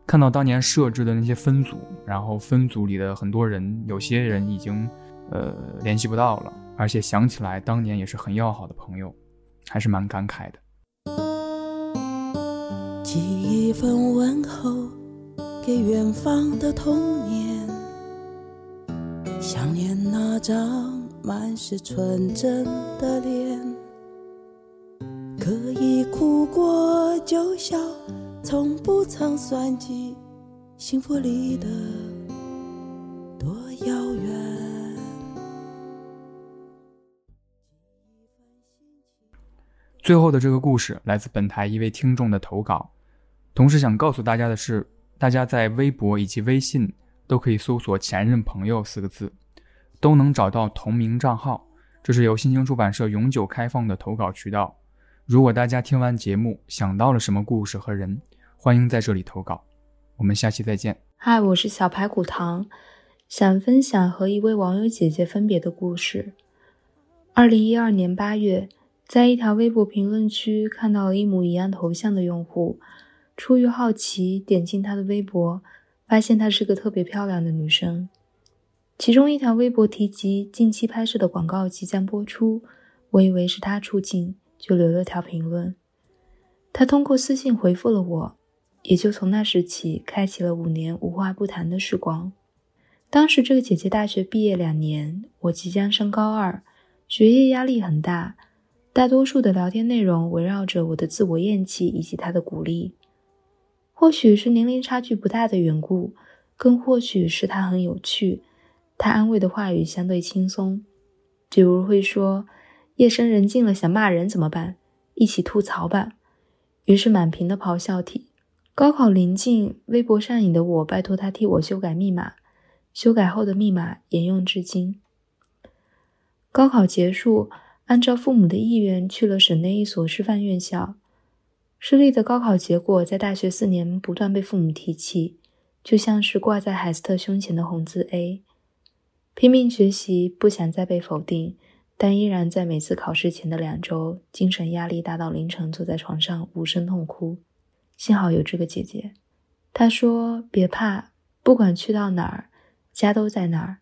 看到当年设置的那些分组，然后分组里的很多人，有些人已经呃联系不到了，而且想起来当年也是很要好的朋友，还是蛮感慨的。寄一份问候给远方的童年，想念那张满是纯真的脸，哭过就笑，从不曾算计幸福离得多遥远。最后的这个故事来自本台一位听众的投稿。同时想告诉大家的是，大家在微博以及微信都可以搜索“前任朋友”四个字，都能找到同名账号。这是由新星出版社永久开放的投稿渠道。如果大家听完节目想到了什么故事和人，欢迎在这里投稿。我们下期再见。嗨，我是小排骨糖，想分享和一位网友姐姐分别的故事。二零一二年八月，在一条微博评论区看到了一模一样头像的用户。出于好奇，点进她的微博，发现她是个特别漂亮的女生。其中一条微博提及近期拍摄的广告即将播出，我以为是她出镜，就留了条评论。她通过私信回复了我，也就从那时起，开启了五年无话不谈的时光。当时这个姐姐大学毕业两年，我即将升高二，学业压力很大，大多数的聊天内容围绕着我的自我厌弃以及她的鼓励。或许是年龄差距不大的缘故，更或许是她很有趣，她安慰的话语相对轻松，比如会说：“夜深人静了，想骂人怎么办？一起吐槽吧。”于是满屏的咆哮体。高考临近，微博上瘾的我拜托他替我修改密码，修改后的密码沿用至今。高考结束，按照父母的意愿去了省内一所师范院校。失利的高考结果在大学四年不断被父母提起，就像是挂在海斯特胸前的红字 A。拼命学习，不想再被否定，但依然在每次考试前的两周，精神压力大到凌晨坐在床上无声痛哭。幸好有这个姐姐，她说：“别怕，不管去到哪儿，家都在哪儿，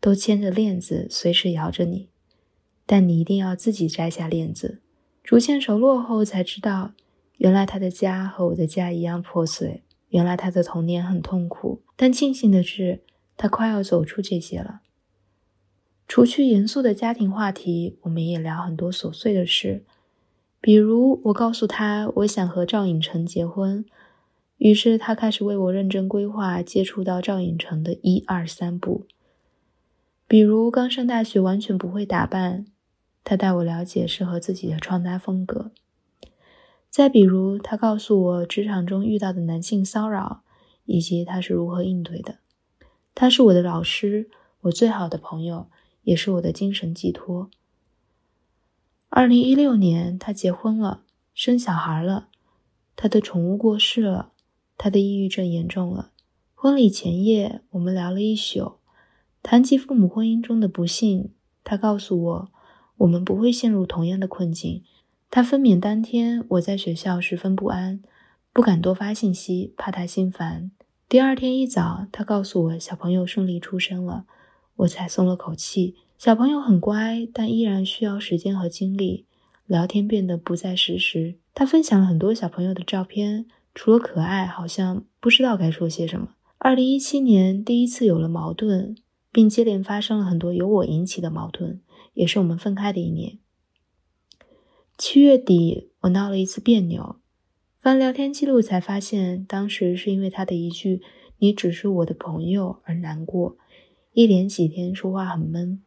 都牵着链子，随时摇着你。但你一定要自己摘下链子。”逐渐熟络后才知道。原来他的家和我的家一样破碎，原来他的童年很痛苦，但庆幸的是，他快要走出这些了。除去严肃的家庭话题，我们也聊很多琐碎的事，比如我告诉他我想和赵颖成结婚，于是他开始为我认真规划接触到赵颖成的一二三步。比如刚上大学完全不会打扮，他带我了解适合自己的穿搭风格。再比如，他告诉我职场中遇到的男性骚扰，以及他是如何应对的。他是我的老师，我最好的朋友，也是我的精神寄托。二零一六年，他结婚了，生小孩了，他的宠物过世了，他的抑郁症严重了。婚礼前夜，我们聊了一宿，谈及父母婚姻中的不幸，他告诉我，我们不会陷入同样的困境。他分娩当天，我在学校十分不安，不敢多发信息，怕他心烦。第二天一早，他告诉我小朋友顺利出生了，我才松了口气。小朋友很乖，但依然需要时间和精力。聊天变得不再实时。他分享了很多小朋友的照片，除了可爱，好像不知道该说些什么。二零一七年第一次有了矛盾，并接连发生了很多由我引起的矛盾，也是我们分开的一年。七月底，我闹了一次别扭，翻聊天记录才发现，当时是因为他的一句“你只是我的朋友”而难过，一连几天说话很闷。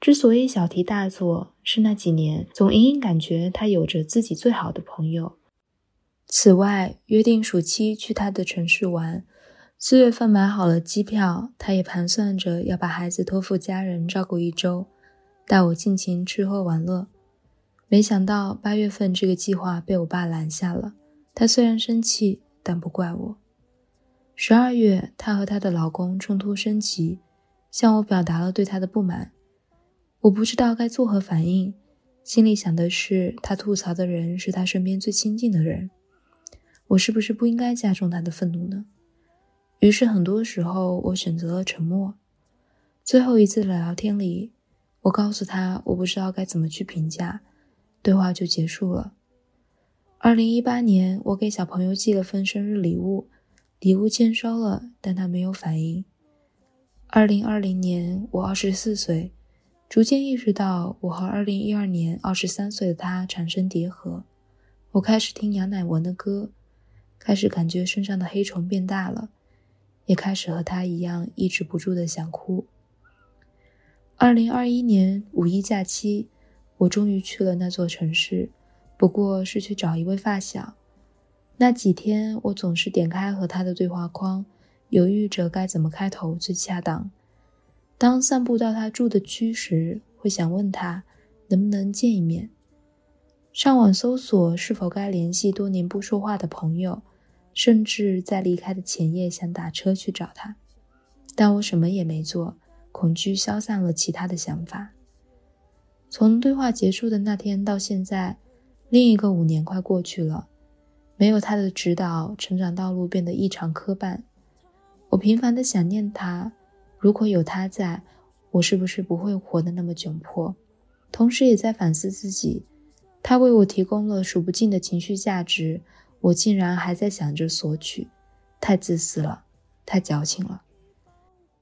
之所以小题大做，是那几年总隐隐感觉他有着自己最好的朋友。此外，约定暑期去他的城市玩，四月份买好了机票，他也盘算着要把孩子托付家人照顾一周，带我尽情吃喝玩乐。没想到八月份这个计划被我爸拦下了。他虽然生气，但不怪我。十二月，她和她的老公冲突升级，向我表达了对他的不满。我不知道该作何反应，心里想的是，他吐槽的人是他身边最亲近的人，我是不是不应该加重他的愤怒呢？于是，很多时候我选择了沉默。最后一次的聊天里，我告诉他我不知道该怎么去评价，对话就结束了。二零一八年，我给小朋友寄了份生日礼物，礼物签收了，但他没有反应。二零二零年，我二十四岁，逐渐意识到我和二零一二年二十三岁的他产生叠合。我开始听杨乃文的歌，开始感觉身上的黑虫变大了，也开始和他一样抑制不住的想哭。二零二一年五一假期，我终于去了那座城市。不过是去找一位发小。那几天，我总是点开和他的对话框，犹豫着该怎么开头最恰当。当散步到他住的区时，会想问他能不能见一面。上网搜索是否该联系多年不说话的朋友，甚至在离开的前夜想打车去找他。但我什么也没做，恐惧消散了其他的想法。从对话结束的那天到现在。另一个五年快过去了，没有他的指导，成长道路变得异常磕绊。我频繁的想念他，如果有他在，我是不是不会活得那么窘迫？同时也在反思自己，他为我提供了数不尽的情绪价值，我竟然还在想着索取，太自私了，太矫情了。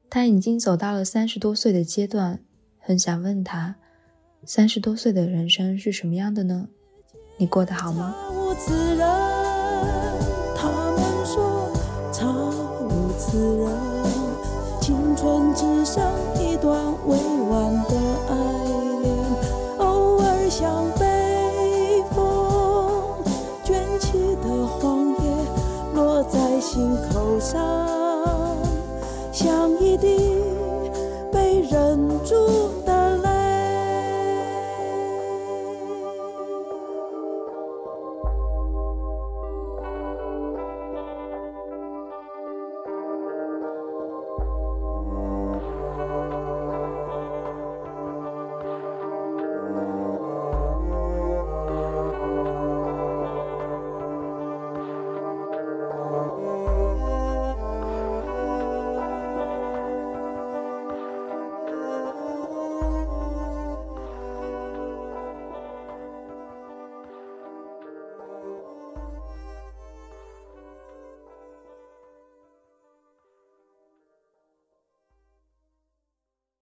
他已经走到了三十多岁的阶段，很想问他，三十多岁的人生是什么样的呢？你过得好吗？青春只像。